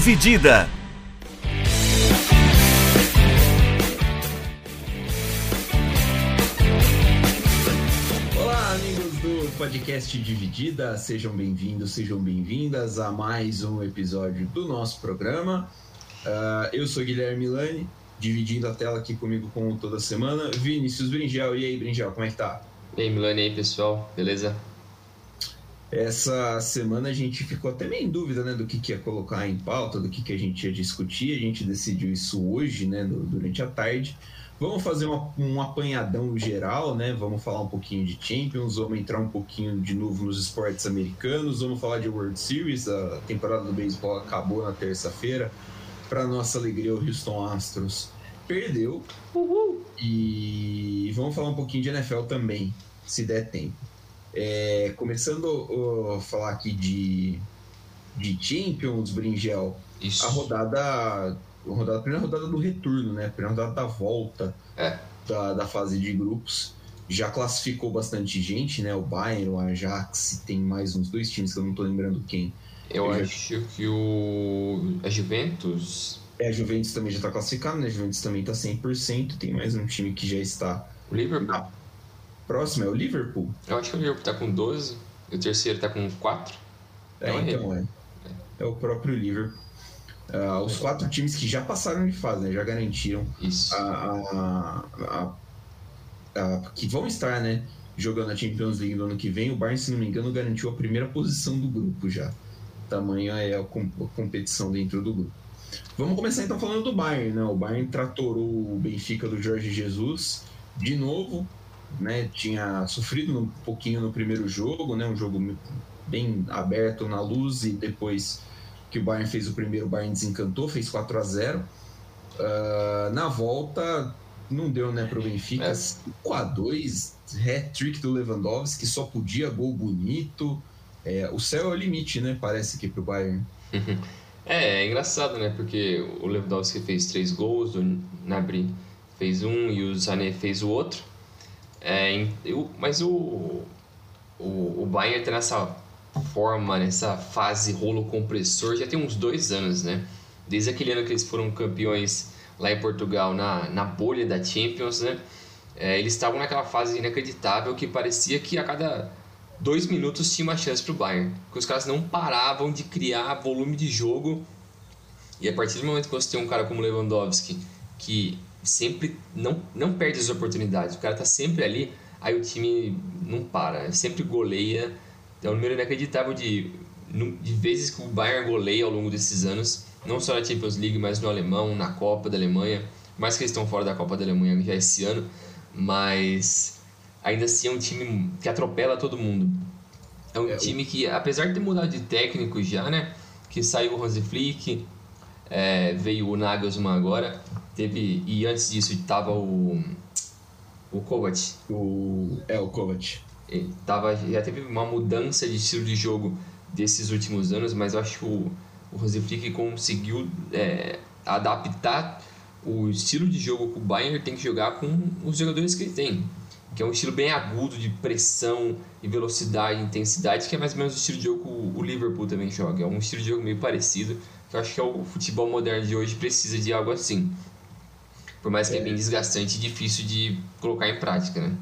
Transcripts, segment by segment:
Dividida. Olá, amigos do podcast Dividida, sejam bem-vindos, sejam bem-vindas a mais um episódio do nosso programa. Uh, eu sou Guilherme Milani, dividindo a tela aqui comigo como toda semana. Vinícius Bringel, e aí, Bringel, como é que tá? E aí, Milani, e aí, pessoal, beleza? Essa semana a gente ficou até meio em dúvida né, do que, que ia colocar em pauta, do que, que a gente ia discutir. A gente decidiu isso hoje, né, durante a tarde. Vamos fazer uma, um apanhadão geral, né? Vamos falar um pouquinho de Champions, vamos entrar um pouquinho de novo nos esportes americanos, vamos falar de World Series. A temporada do beisebol acabou na terça-feira. Para nossa alegria, o Houston Astros perdeu. Uhul. E vamos falar um pouquinho de NFL também, se der tempo. É, começando a falar aqui de, de Champions, Bringel, Isso. a rodada, a rodada, a primeira rodada do retorno, né? A primeira rodada da volta é. da, da fase de grupos. Já classificou bastante gente, né? O Bayern, o Ajax, tem mais uns dois times que eu não tô lembrando quem. Eu, eu acho já... que o. A Juventus. É, a Juventus também já está classificado, né? A Juventus também está 100%. Tem mais um time que já está. O Liverpool? Na próximo é o Liverpool? Eu acho que o Liverpool tá com 12 e o terceiro tá com 4. É, é então é. É o próprio Liverpool. Uh, os quatro times que já passaram de fase, né? Já garantiram Isso. A, a, a, que vão estar, né? Jogando a Champions League no ano que vem. O Bayern, se não me engano, garantiu a primeira posição do grupo já. Tamanho é a, competição dentro do grupo. Vamos começar então falando do Bayern, né? O Bayern tratorou o Benfica do Jorge Jesus de novo, né, tinha sofrido um pouquinho no primeiro jogo, né, um jogo bem aberto na luz e depois que o Bayern fez o primeiro, o Bayern desencantou, fez 4 a 0 uh, ah, Na volta, não deu né, para o Benfica, é. 5 a 2 hat-trick do Lewandowski, só podia gol bonito. É, o céu é o limite, né? Parece aqui para o Bayern. É, é engraçado, né? Porque o Lewandowski fez três gols, o Nabri fez um e o Sané fez o outro. É, eu, mas o, o, o Bayern tá nessa forma, nessa fase rolo compressor já tem uns dois anos, né? Desde aquele ano que eles foram campeões lá em Portugal, na, na bolha da Champions, né? É, eles estavam naquela fase inacreditável que parecia que a cada dois minutos tinha uma chance para o Bayern. Porque os caras não paravam de criar volume de jogo. E a partir do momento que você tem um cara como Lewandowski, que sempre não, não perde as oportunidades. O cara tá sempre ali, aí o time não para, sempre goleia. É um número inacreditável de, de vezes que o Bayern goleia ao longo desses anos, não só na Champions League, mas no Alemão, na Copa da Alemanha. Mais que eles estão fora da Copa da Alemanha já esse ano, mas ainda assim é um time que atropela todo mundo. É um é, time que, apesar de ter mudado de técnico já, né? Que saiu o Hansi Flick, é, veio o Nagelsmann agora, Teve, e antes disso estava o. O Kovac. O, é, o Kovac. Ele tava, já teve uma mudança de estilo de jogo desses últimos anos, mas eu acho que o, o Rose Flick conseguiu é, adaptar o estilo de jogo que o Bayern tem que jogar com os jogadores que ele tem. Que é um estilo bem agudo de pressão e velocidade, intensidade, que é mais ou menos o estilo de jogo que o Liverpool também joga. É um estilo de jogo meio parecido, que eu acho que é o futebol moderno de hoje precisa de algo assim. Por mais que é, é bem desgastante e difícil de colocar em prática, né?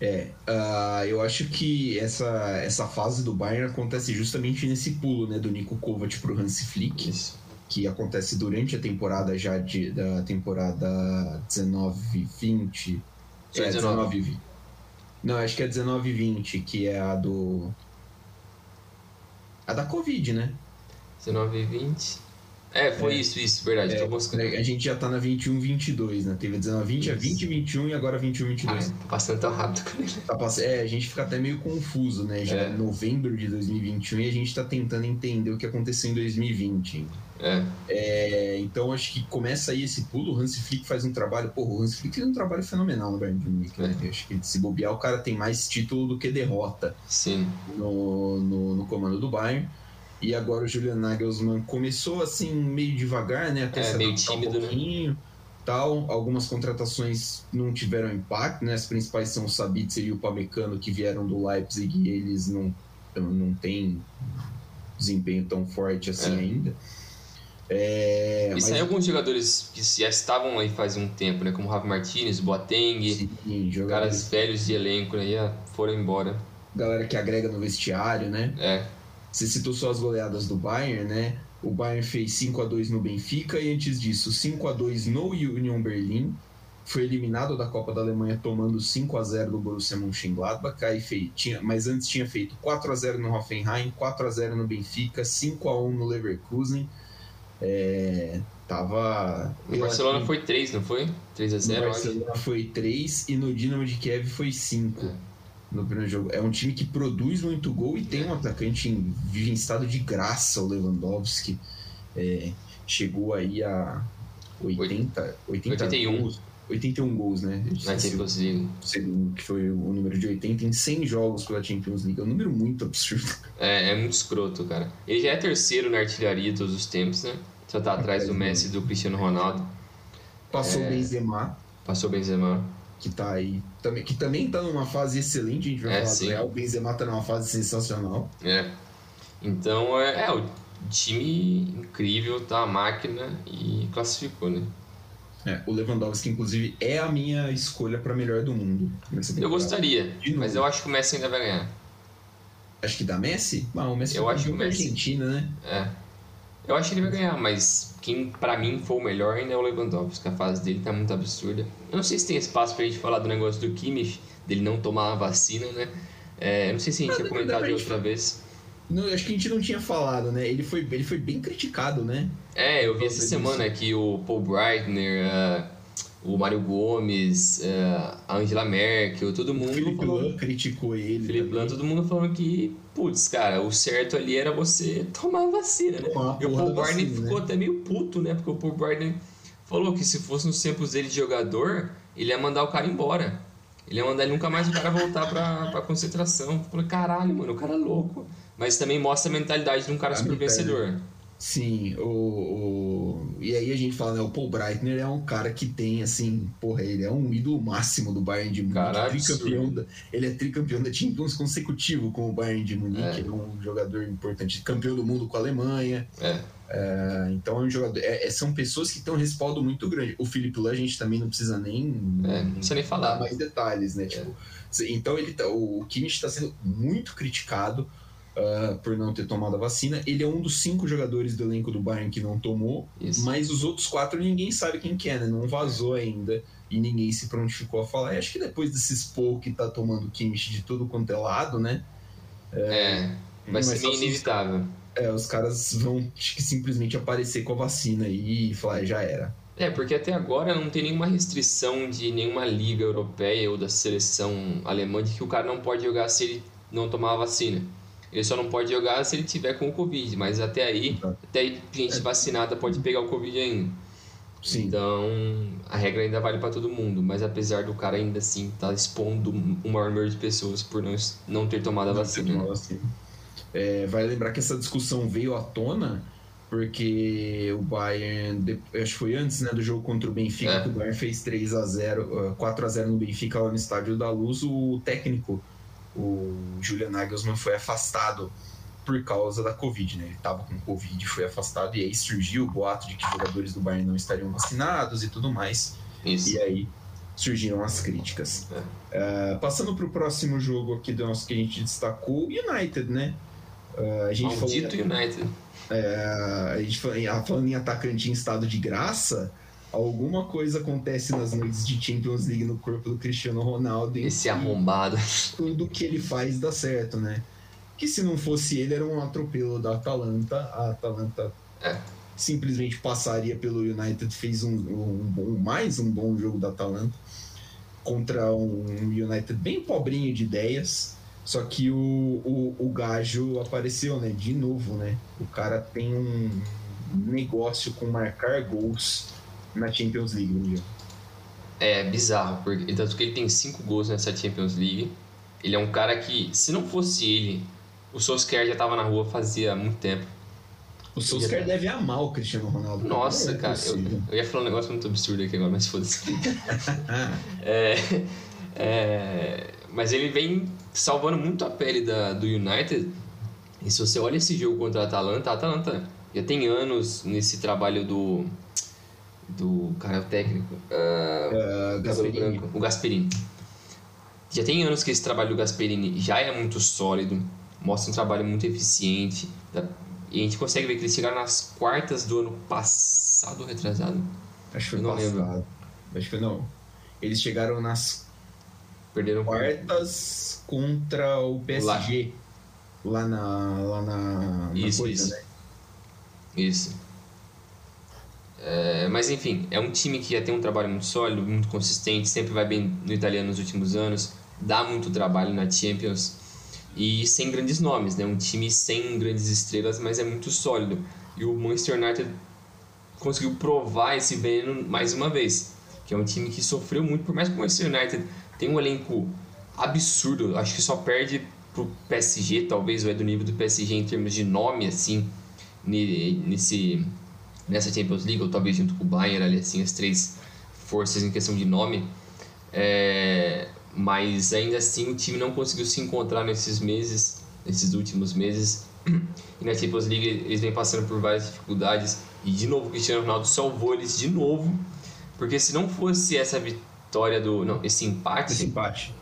É, uh, eu acho que essa, essa fase do Bayern acontece justamente nesse pulo né, do Nico Kovac pro Hansi Flick, Isso. que acontece durante a temporada já de, da temporada 19-20. É, 19 20. Não, acho que é 19-20, que é a do. A da Covid, né? 19 20. É, foi é. isso, isso, verdade. É. A gente já tá na 21, 22, né? Teve 19, 20, a 20, 21 e agora 21, 22. Ah, tá passando tão rápido. Tá pass... É, a gente fica até meio confuso, né? Já é. novembro de 2021 e a gente tá tentando entender o que aconteceu em 2020. É. é. Então acho que começa aí esse pulo. O Hans Flick faz um trabalho. Porra, o Hans Flick fez um trabalho fenomenal no Bayern de Munique. Né? É. Acho que se bobear, o cara tem mais título do que derrota Sim. No, no, no comando do Bayern. E agora o Julian Nagelsmann começou assim meio devagar, né? Até é, meio tímido, um né? pouquinho, né? tal. Algumas contratações não tiveram impacto, né? As principais são o Sabitzer e o Pamecano que vieram do Leipzig e eles não não têm desempenho tão forte assim é. ainda. É, E mas- saiu alguns jogadores que já estavam aí faz um tempo, né? Como Rafa Martinez, Boateng, Sim, jogadores, caras velhos de elenco, né? Foram embora. galera que agrega no vestiário, né? É, Você citou só as goleadas do Bayern, né? O Bayern fez 5 a 2 no Benfica e antes disso 5 a 2 no Union Berlim. Foi eliminado da Copa da Alemanha tomando 5 a 0 do Borussia Mönchengladbach, aí fei- tinha, mas antes tinha feito 4 a 0 no Hoffenheim, 4 a 0 no Benfica, 5 a 1 no Leverkusen. É, tava o Barcelona foi 3, não foi? 3 a no 0 eu acho. Barcelona foi 3 e no Dinamo de Kiev foi 5 É. no primeiro jogo. É um time que produz muito gol e tem um atacante em, em estado de graça, o Lewandowski. É, chegou aí a 80, 80 81. gols. 81 gols, né? Na esqueci Champions League. que foi o número de 80 em 100 jogos pela Champions League. É um número muito absurdo. É, é muito escroto, cara. Ele já é terceiro na artilharia todos os tempos, né? Só tá atrás do Messi e do Cristiano Ronaldo. Passou É. o Benzema, Passou o Benzema. Que tá aí, também, que também tá numa fase excelente, a gente vai É, falar do Real. O Benzema tá numa fase sensacional. É. Então, é, é, o time incrível, tá a máquina e classificou, né? É, o Lewandowski, inclusive, é a minha escolha para melhor do mundo. Eu gostaria, mas eu acho que o Messi ainda vai ganhar. Acho que da Messi? Não, o Messi Eu foi acho que o Messi. Argentina, né? É. Eu acho que ele vai ganhar, mas quem pra mim for o melhor ainda é o Lewandowski. A fase dele tá muito absurda. Eu não sei se tem espaço pra gente falar do negócio do Kimmich, dele não tomar a vacina, né? É, eu não sei se a gente tinha comentado de outra vez. Não, acho que a gente não tinha falado, né? Ele foi, ele foi bem criticado, né? É, eu vi essa semana que o Paul Breitner, eh, o Mário Gomes, eh, a Angela Merkel, todo O mundo Felipe falou... Lan criticou ele. Felipe. Lan, todo mundo falando que, putz, cara, o certo ali era você tomar a vacina, né? Tomar E o Paul vacina, ficou né? até meio puto, né? Porque o Paul Breitner falou que se fosse nos tempos dele de jogador, ele ia mandar o cara embora. Ele ia mandar nunca mais o cara voltar pra, pra concentração. Falei, caralho, mano, o cara é louco. Mas também mostra a mentalidade de um cara super vencedor. Sim, o, o- E aí a gente fala, né? O Paul Breitner é um cara que tem, assim, porra, ele é um ídolo máximo do Bayern de Munique. Cara, tricampeão absurdo. da, ele é tricampeão da Champions consecutivo com o Bayern de Munique. É. É um jogador importante, campeão do mundo com a Alemanha. É. É, então é um jogador. é- é- são pessoas que têm um respaldo muito grande. O Felipe Lan, a gente também não precisa nem É, não precisa nem falar. mais detalhes, É. né? Tipo, então ele tá, o Kimmich está sendo muito criticado ah, por não ter tomado a vacina. Ele é um dos cinco jogadores do elenco do Bayern que não tomou, Isso. mas os outros quatro ninguém sabe quem que é, né? Não vazou ainda e ninguém se prontificou a falar. E acho que depois desses pouco que tá tomando Kimmich de tudo quanto é lado, né? É, vai Mas ser meio inevitável. É, os caras vão acho que simplesmente aparecer com a vacina e falar, "É, já era. É, porque até agora não tem nenhuma restrição de nenhuma liga europeia ou da seleção alemã de que o cara não pode jogar se ele não tomar a vacina. Ele só não pode jogar se ele tiver com o Covid, mas até aí, Exato. até aí gente vacinada pode pegar o Covid ainda. Sim. Então, a regra ainda vale para todo mundo, mas apesar do cara ainda assim estar expondo o maior número de pessoas por não, não ter tomado a vacina. né? Vacina. É, vai lembrar que essa discussão veio à tona porque o Bayern, acho que foi antes né, do jogo contra o Benfica, É. que o Bayern fez 3 a 0 uh, 4 a 0 no Benfica lá no Estádio da Luz, o técnico, o Julian Nagelsmann, foi afastado por causa da Covid, né? Ele estava com Covid e foi afastado, e aí surgiu o boato de que jogadores do Bayern não estariam vacinados e tudo mais. Isso. E aí surgiram as críticas. Uh, passando para o próximo jogo aqui do nosso que a gente destacou, o United, né? Uh, a gente falou, Maldito United. é, a gente falou, em- falando em atacante em estado de graça, alguma coisa acontece nas noites de Champions League no corpo do Cristiano Ronaldo Esse arrombado. tudo que ele faz dá certo, né? Que se não fosse ele, era um atropelo da Atalanta. A Atalanta É. simplesmente passaria pelo United, fez um, um bom, mais um bom jogo da Atalanta contra um United bem pobrinho de ideias. Só que o, o, o Gajo apareceu, né? De novo, né? O cara tem um negócio com marcar gols na Champions League, né? É bizarro, porque tanto que ele tem cinco gols nessa Champions League. Ele é um cara que, se não fosse ele, o Solskjaer já tava na rua fazia muito tempo. O Solskjaer deve amar o Cristiano Ronaldo. Nossa, é cara, eu, eu ia falar um negócio muito absurdo aqui agora, mas foda-se. É, é, mas ele vem salvando muito a pele da, do United. E se você olha esse jogo contra a Atalanta, a Atalanta já tem anos nesse trabalho do. Do cara, o técnico. Uh, uh, Gasperini. o Gasperini. Já tem anos que esse trabalho do Gasperini já é muito sólido, mostra um trabalho muito eficiente. E a gente consegue ver que eles chegaram nas quartas do ano passado, retrasado. Acho que foi não passado. Lembro. Acho que não. Eles chegaram nas Perderam quartas contra o PSG. Lá, lá na, lá na, isso, coisa, isso. né? Isso. É, mas enfim, é um time que já tem um trabalho muito sólido, muito consistente, sempre vai bem no italiano nos últimos anos, dá muito trabalho na Champions e sem grandes nomes, né? Um time sem grandes estrelas, mas é muito sólido. E o Manchester United conseguiu provar esse veneno mais uma vez, que é um time que sofreu muito, por mais que o Manchester United tenha um elenco absurdo, acho que só perde pro PSG, talvez, ou é do nível do PSG em termos de nome, assim, nesse, nessa Champions League, ou talvez junto com o Bayern, ali, assim, as três forças em questão de nome. É, mas ainda assim o time não conseguiu se encontrar nesses meses, nesses últimos meses. E na Champions League eles vêm passando por várias dificuldades. E de novo o Cristiano Ronaldo salvou eles de novo. Porque se não fosse essa vitória do. Não, esse empate. Esse empate.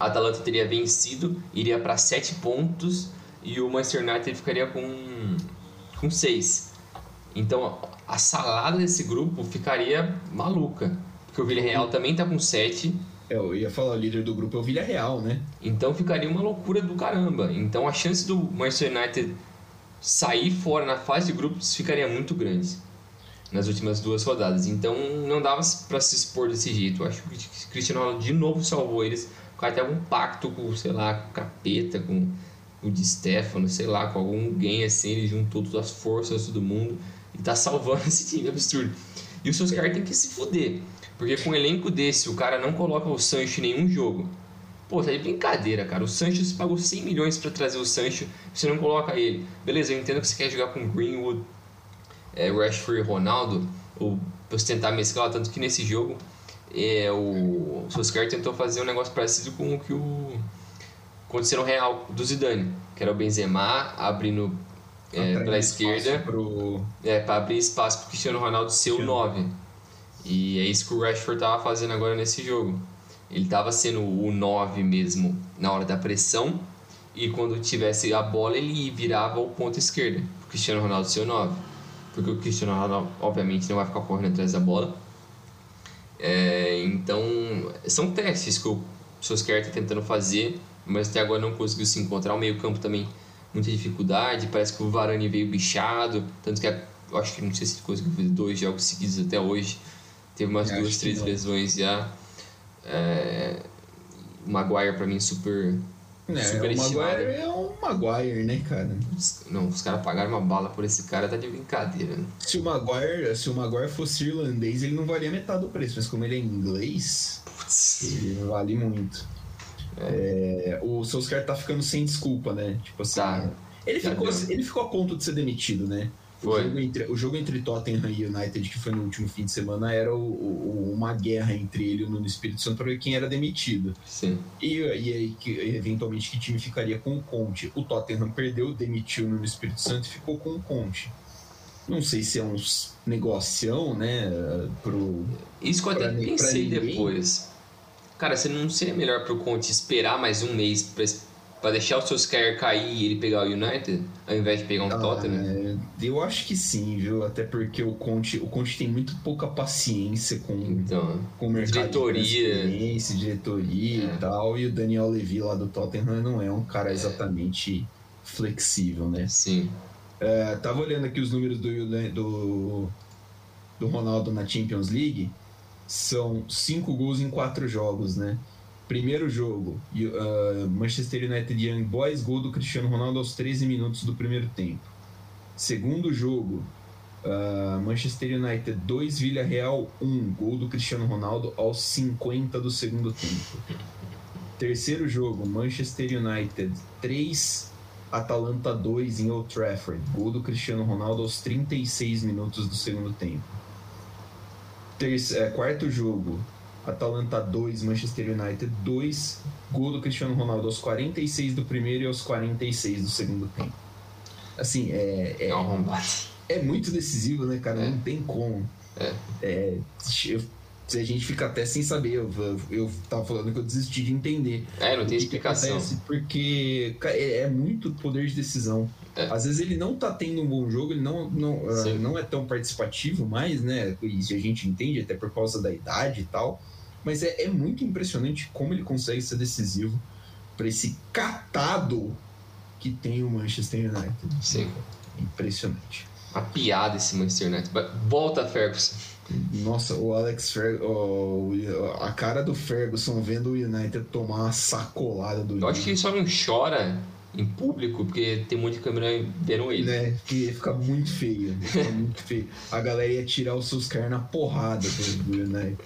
A Atalanta teria vencido, iria para 7 pontos e o Manchester United ficaria com com 6. Então a salada desse grupo ficaria maluca. Porque o Villarreal também está com 7 é, eu ia falar, o líder do grupo é o Villarreal, né? Então ficaria uma loucura do caramba. Então a chance do Manchester United sair fora na fase de grupos ficaria muito grande nas últimas duas rodadas. Então não dava para se expor desse jeito. Eu acho que o Cristiano Ronaldo de novo salvou eles. Com até algum pacto com, sei lá, com o Capeta, com o Di Stefano, sei lá, com alguém assim. Ele juntou todas as forças do mundo e tá salvando esse time absurdo. E seus caras tem que se fuder. Porque com um elenco desse, o cara não coloca o Sancho em nenhum jogo. Pô, tá de brincadeira, cara. O Sancho você pagou 100 milhões para trazer o Sancho, você não coloca ele. Beleza, eu entendo que você quer jogar com Greenwood, é, Rashford e Ronaldo, ou você tentar mesclar, tanto que nesse jogo é, o, o Solskjaer tentou fazer um negócio parecido com o que o aconteceu no Real do Zidane, que era o Benzema abrindo é, pela esquerda, pro... é, para abrir espaço para o Cristiano Ronaldo ser o 9. E é isso que o Rashford estava fazendo agora nesse jogo. Ele estava sendo o 9 mesmo na hora da pressão e quando tivesse a bola ele virava o ponto esquerdo, o Cristiano Ronaldo ser o 9. Porque o Cristiano Ronaldo obviamente não vai ficar correndo atrás da bola. É, então, são testes que o Solskjaer está tentando fazer, mas até agora não conseguiu se encontrar. O meio-campo também, muita dificuldade. Parece que o Varane veio bichado, tanto que eu acho que não sei se conseguiu fazer dois jogos seguidos até hoje. Teve umas eu duas, três lesões já. É, o Maguire pra mim super. É, super o Maguire é um Maguire, né, cara? Não, os caras pagaram uma bala por esse cara, tá de brincadeira. Né? Se o Maguire, se o Maguire fosse irlandês, ele não valia metade do preço, mas como ele é inglês, Putz. ele vale muito. É. É, o Solskjaer tá ficando sem desculpa, né? Tipo assim. Tá. Ele, ficou, ele ficou a ponto de ser demitido, né? Foi. O jogo, entre, o jogo entre Tottenham e United, que foi no último fim de semana, era o, o, uma guerra entre ele e o Nuno Espírito Santo para ver quem era demitido. Sim. E, e aí, que, eventualmente, que time ficaria com o Conte. O Tottenham perdeu, demitiu o Nuno Espírito Santo e ficou com o Conte. Não sei se é um negocião, né? Pro, Isso que eu até pensei depois. Cara, você não seria melhor pro Conte esperar mais um mês para Pra deixar o Solskjaer cair e ele pegar o United, ao invés de pegar um ah, Tottenham? É, eu acho que sim, viu? Até porque o Conte, o Conte tem muito pouca paciência com, então, com o mercado diretoria, de diretoria é. e tal. E o Daniel Levy lá do Tottenham não é um cara exatamente é. flexível, né? Sim. É, tava olhando aqui os números do, do, do Ronaldo na Champions League. São cinco gols em quatro jogos, né? Primeiro jogo, uh, Manchester United Young Boys, gol do Cristiano Ronaldo aos 13 minutos do primeiro tempo. Segundo jogo, uh, Manchester United 2, Villarreal 1, gol do Cristiano Ronaldo aos 50 do segundo tempo. Terceiro jogo, Manchester United 3, Atalanta 2 em Old Trafford, gol do Cristiano Ronaldo aos 36 minutos do segundo tempo. Terceiro, é, quarto jogo, Atalanta 2, Manchester United 2. Gol do Cristiano Ronaldo aos 46 do primeiro e aos 46 do segundo tempo. Assim, é. É, é, é muito decisivo, né, cara? É. Não tem como. É. É, eu- se a gente fica até sem saber, eu, eu, eu tava falando que eu desisti de entender. É, não tem explicação. Porque é, é muito poder de decisão. É. Às vezes ele não tá tendo um bom jogo, ele não, não, Sim. não é tão participativo mais, né? Isso a gente entende, até por causa da idade e tal. Mas é, é muito impressionante como ele consegue ser decisivo para esse catado que tem o Manchester United. Sim. Impressionante. Uma piada esse Manchester United. Volta, Ferguson. Nossa, o Alex Ferguson, a cara do Ferguson vendo o United tomar uma sacolada do Eu acho que ele só não chora em público porque tem um monte de câmera vendo ele. né? Porque fica muito feio. Fica muito feio. A galera ia tirar o Solskjaer na porrada United.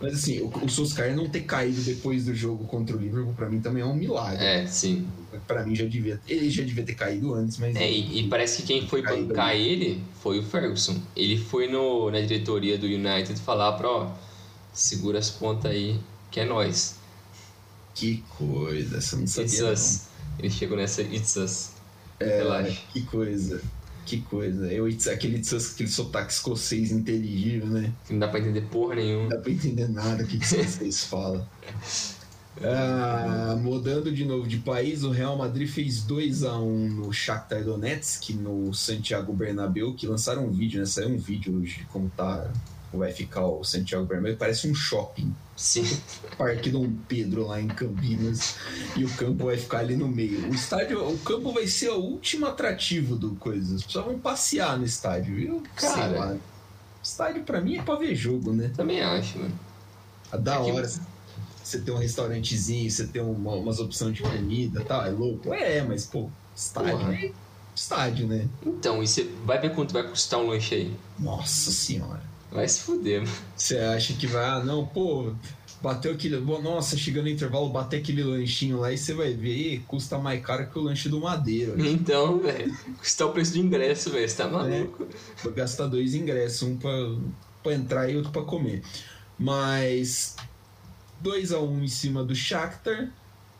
Mas assim, o, o Solskjaer não ter caído depois do jogo contra o Liverpool, pra mim também é um milagre. É, sim. Pra mim já devia. Ele já devia ter caído antes, mas. É, e, e parece que quem foi bancar ele foi o Ferguson. Ele foi no, na diretoria do United falar pra, ó, segura as pontas aí, que é nós. Que coisa, você não sabia. Não. Ele chegou nessa It's us. É, Relaxa. que coisa. Que coisa. Eu, aquele, aquele sotaque escocês inteligível, né? Que não dá pra entender porra Não nenhuma. dá pra entender nada o que, que vocês falam. Ah, mudando de novo de país, o Real Madrid fez 2 a 1 no Shakhtar Donetsk, no Santiago Bernabéu, que lançaram um vídeo, né? Saiu um vídeo hoje de como tá, vai ficar o Santiago Bernabéu. Parece um shopping. Sim. Parque Dom Pedro lá em Campinas e o campo vai ficar ali no meio. O estádio, o campo vai ser o último atrativo do coisa. As pessoas vão passear no estádio, viu? Cara. Estádio pra mim é pra ver jogo, né? Também acho, mano. A da É que- hora você ter um restaurantezinho, você ter uma, umas opções de comida e tal, é louco? É, mas pô, estádio Porra. é estádio, né? Então, e você vai ver quanto vai custar um lanche aí? Nossa senhora. Vai se fuder, mano. Você acha que vai, ah, não, pô, bateu aquele. Nossa, chegando no intervalo, bater aquele lanchinho lá e você vai ver, custa mais caro que o lanche do Madeiro. Então, velho, custar o preço do ingresso, velho. Você tá maluco? Vou gastar dois ingressos, um pra, pra entrar e outro pra comer. Mas 2 a 1 um em cima do Shakhtar,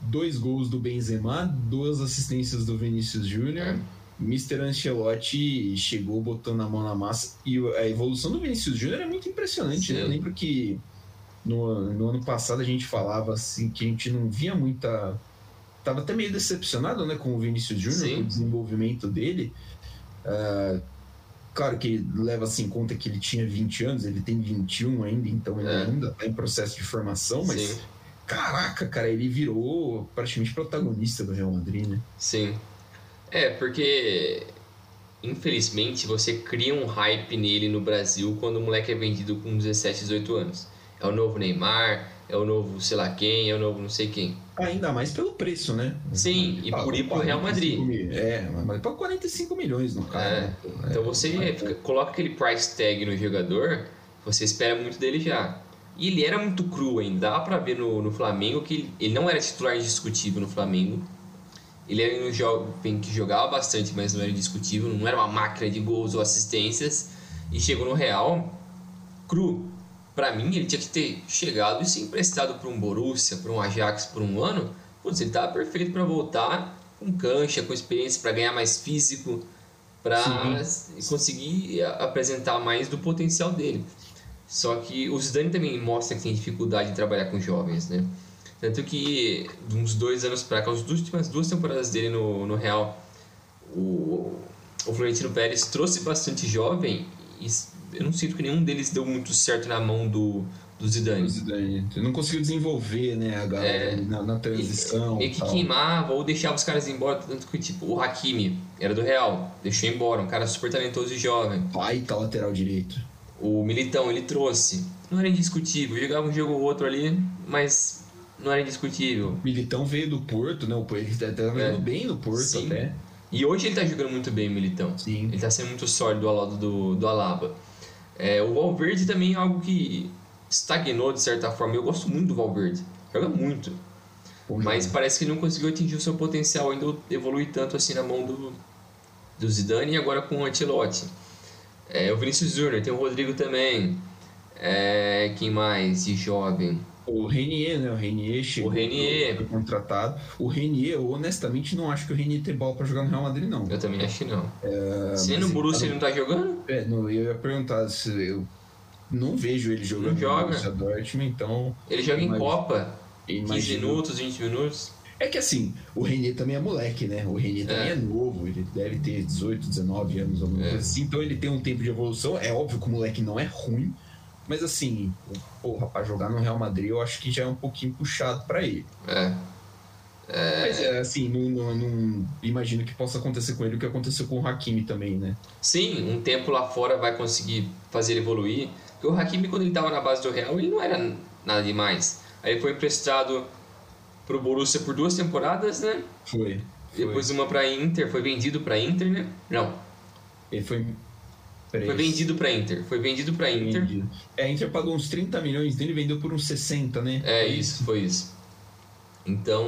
dois gols do Benzema, duas assistências do Vinícius Júnior. É. Mr. Ancelotti chegou botando a mão na massa e a evolução do Vinícius Júnior é muito impressionante. Né? Eu lembro que no, no ano passado a gente falava assim que a gente não via muita. Tava até meio decepcionado né, com o Vinícius Júnior, com o desenvolvimento dele. Ah, claro que leva-se em conta que ele tinha 20 anos, ele tem 21 ainda, então ele É. ainda está em processo de formação, mas Sim. caraca, cara, ele virou praticamente protagonista do Real Madrid, né? Sim. É, porque infelizmente você cria um hype nele no Brasil quando o moleque é vendido com 17, 18 anos. É o novo Neymar, é o novo sei lá quem, é o novo não sei quem. Ainda mais pelo preço, né? Sim, e por ir pro Real 45 Madrid. mil- É, mas para 45 milhões no cara. É, né? Então você fica- coloca aquele price tag no jogador, você espera muito dele já. E ele era muito cru ainda, dá pra ver no, no Flamengo que ele, ele não era titular indiscutível no Flamengo. Ele era um jovem que jogava bastante, mas não era indiscutível, não era uma máquina de gols ou assistências. E chegou no Real cru. Pra mim, ele tinha que ter chegado e se emprestado para um Borussia, para um Ajax por um ano. Putz, ele tava perfeito para voltar com cancha, com experiência, para ganhar mais físico, para conseguir apresentar mais do potencial dele. Só que o Zidane também mostra que tem dificuldade em trabalhar com jovens, né? Tanto que, de uns dois anos para cá, as últimas duas temporadas dele no, no Real, o, o Florentino Pérez trouxe bastante jovem e eu não sinto que nenhum deles deu muito certo na mão do, do Zidane. Zidane. Não conseguiu desenvolver, né, a galera É. na, na transição. Meio que tal. queimava ou deixava os caras embora, tanto que tipo, o Hakimi era do Real, deixou embora, um cara super talentoso e jovem. Baita lateral direito. O Militão ele trouxe, não era indiscutível, jogava um jogo ou outro ali, mas não era indiscutível. Militão veio do Porto, né? O Porto- Ele tá jogando É. bem no Porto Sim. até. E hoje ele tá jogando muito bem, Militão. Sim. Ele tá sendo muito sólido ao lado do, do Alaba. É, o Valverde também é algo que estagnou de certa forma. Eu gosto muito do Valverde. Joga muito. Mas parece que ele não conseguiu atingir o seu potencial ainda evoluir tanto assim na mão do, do Zidane e agora com o Ancelotti. É, o Vinícius Júnior, tem o Rodrigo também. É, quem mais de jovem? O Renier, né? O Renier chegou. O Renier. contratado. O Renier, eu honestamente não acho que o Renier tem bola pra jogar no Real Madrid, não. Eu também acho que não. É, Se mas no ele Borussia tá ele não tá jogando? É, não, eu ia perguntar se eu não vejo ele jogando Não joga. no Borussia Dortmund, então Ele joga em Imagina. Copa. 15 imagino. minutos, 20 minutos. É que assim, o Renier também é moleque, né? O Renier também É. é novo, ele deve ter 18, 19 anos, alguma É. coisa assim. Então ele tem um tempo de evolução. É óbvio que o moleque não é ruim, mas assim, porra, pra jogar no Real Madrid eu acho que já é um pouquinho puxado pra ele. É. Mas é assim, não, não- não- imagino que possa acontecer com ele o que aconteceu com o Hakimi também, né? Sim, um tempo lá fora vai conseguir fazer ele evoluir. Porque o Hakimi, quando ele tava na base do Real, ele não era nada demais. Aí foi emprestado pro Borussia por duas temporadas, né? Foi. foi. Depois uma pra Inter, foi vendido pra Inter, né? Não, Ele foi. Peraí. foi vendido pra Inter. Foi vendido pra Inter. Vendido. É, a Inter pagou uns 30 milhões dele e vendeu por uns 60, né? É isso, foi isso. Então,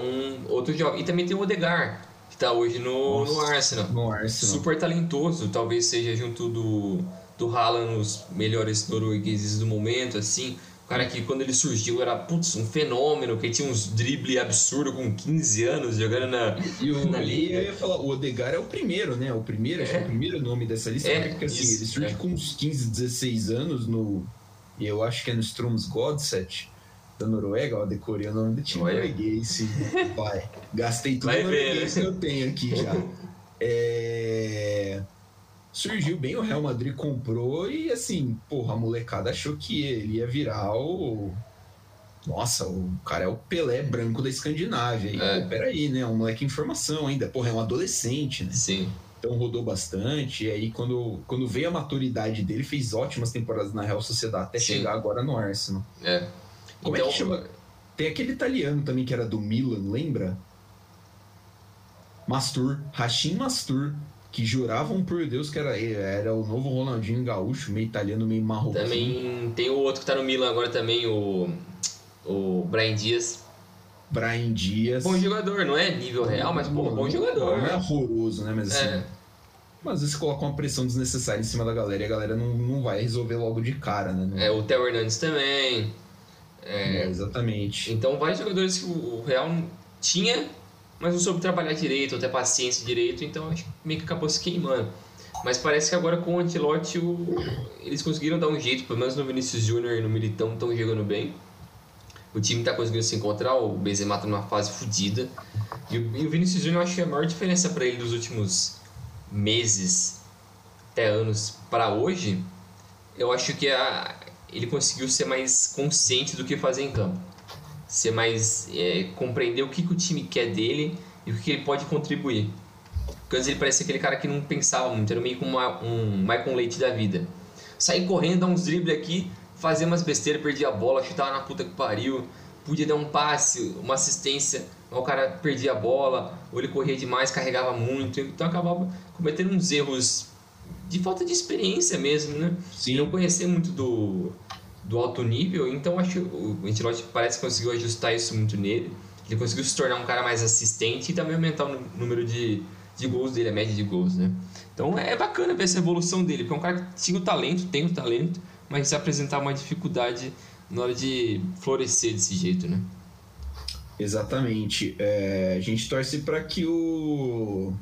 outro jogo. E também tem o Odegar, que tá hoje no, no Nossa, Arsenal. No Arsenal. Super talentoso, talvez seja junto do, do Haaland os melhores noruegueses do momento, assim. O cara que quando ele surgiu era, putz, um fenômeno, que tinha uns drible absurdo com 15 anos jogando na, E o, na liga. eu ia falar, o Odegar é o primeiro, né? O primeiro, acho que é o primeiro nome dessa lista, É, porque assim, isso, ele surge é. com uns 15, 16 anos no. Eu acho que é no Stroms Godset da Noruega, ó, decorei o nome do time norueguês. Vai. Gastei tudo Vai norueguês né? que eu tenho aqui já. É, Surgiu bem, o Real Madrid comprou e assim, porra, a molecada achou que ele ia virar o. Nossa, o cara é o Pelé branco da Escandinávia. E, É. pô, peraí, né? Um moleque em formação ainda. Porra, é um adolescente, né? Sim. Então rodou bastante. E aí, quando, quando veio a maturidade dele, fez ótimas temporadas na Real Sociedade até Sim. chegar agora no Arsenal. É. Como é que chama? Tem aquele italiano também que era do Milan, lembra? Mastur, Rachim Mastur, que juravam por Deus que era, era o novo Ronaldinho Gaúcho, meio italiano, meio marroquino. Também tem o outro que tá no Milan agora também, o, o Brian Dias. Brian Dias. Bom jogador, não é nível real, mas pô, bom jogador. Não é horroroso, né? Mas assim, É, mas às vezes coloca uma pressão desnecessária em cima da galera e a galera não, não vai resolver logo de cara, né? Não- é, o Theo Hernandes também. É, exatamente. Então, vários jogadores que o Real tinha, mas não soube trabalhar direito, ou ter paciência direito, então acho que meio que acabou se queimando. Mas parece que agora com o Antilote o- eles conseguiram dar um jeito, pelo menos no Vinícius Júnior e no Militão estão jogando bem. O time tá conseguindo se encontrar, o Benzema tá numa fase fodida. E o, Vinícius Júnior acho que a maior diferença para ele dos últimos meses, até anos para hoje, eu acho que a, ele conseguiu ser mais consciente do que fazer em campo. Ser mais. é, compreender o que, que o time quer dele e o que, que ele pode contribuir. Porque antes ele parecia aquele cara que não pensava muito, era meio como uma, um Michael Leite da vida. Sair correndo, dar uns dribles aqui, fazer umas besteiras, perdia a bola, chutava na puta que pariu, podia dar um passe, uma assistência, mas o cara perdia a bola, ou ele corria demais, carregava muito, então acabava cometendo uns erros de falta de experiência mesmo, né? Sim. Não conhecer muito do, do alto nível, então acho que o Ancelotti parece que conseguiu ajustar isso muito nele. Ele conseguiu se tornar um cara mais assistente e também aumentar o nú- número de, de gols dele, a média de gols, né? Então é bacana ver essa evolução dele, porque é um cara que tinha o talento, tem o talento, mas se apresentar uma dificuldade na hora de florescer desse jeito, né? Exatamente. É, a gente torce para que o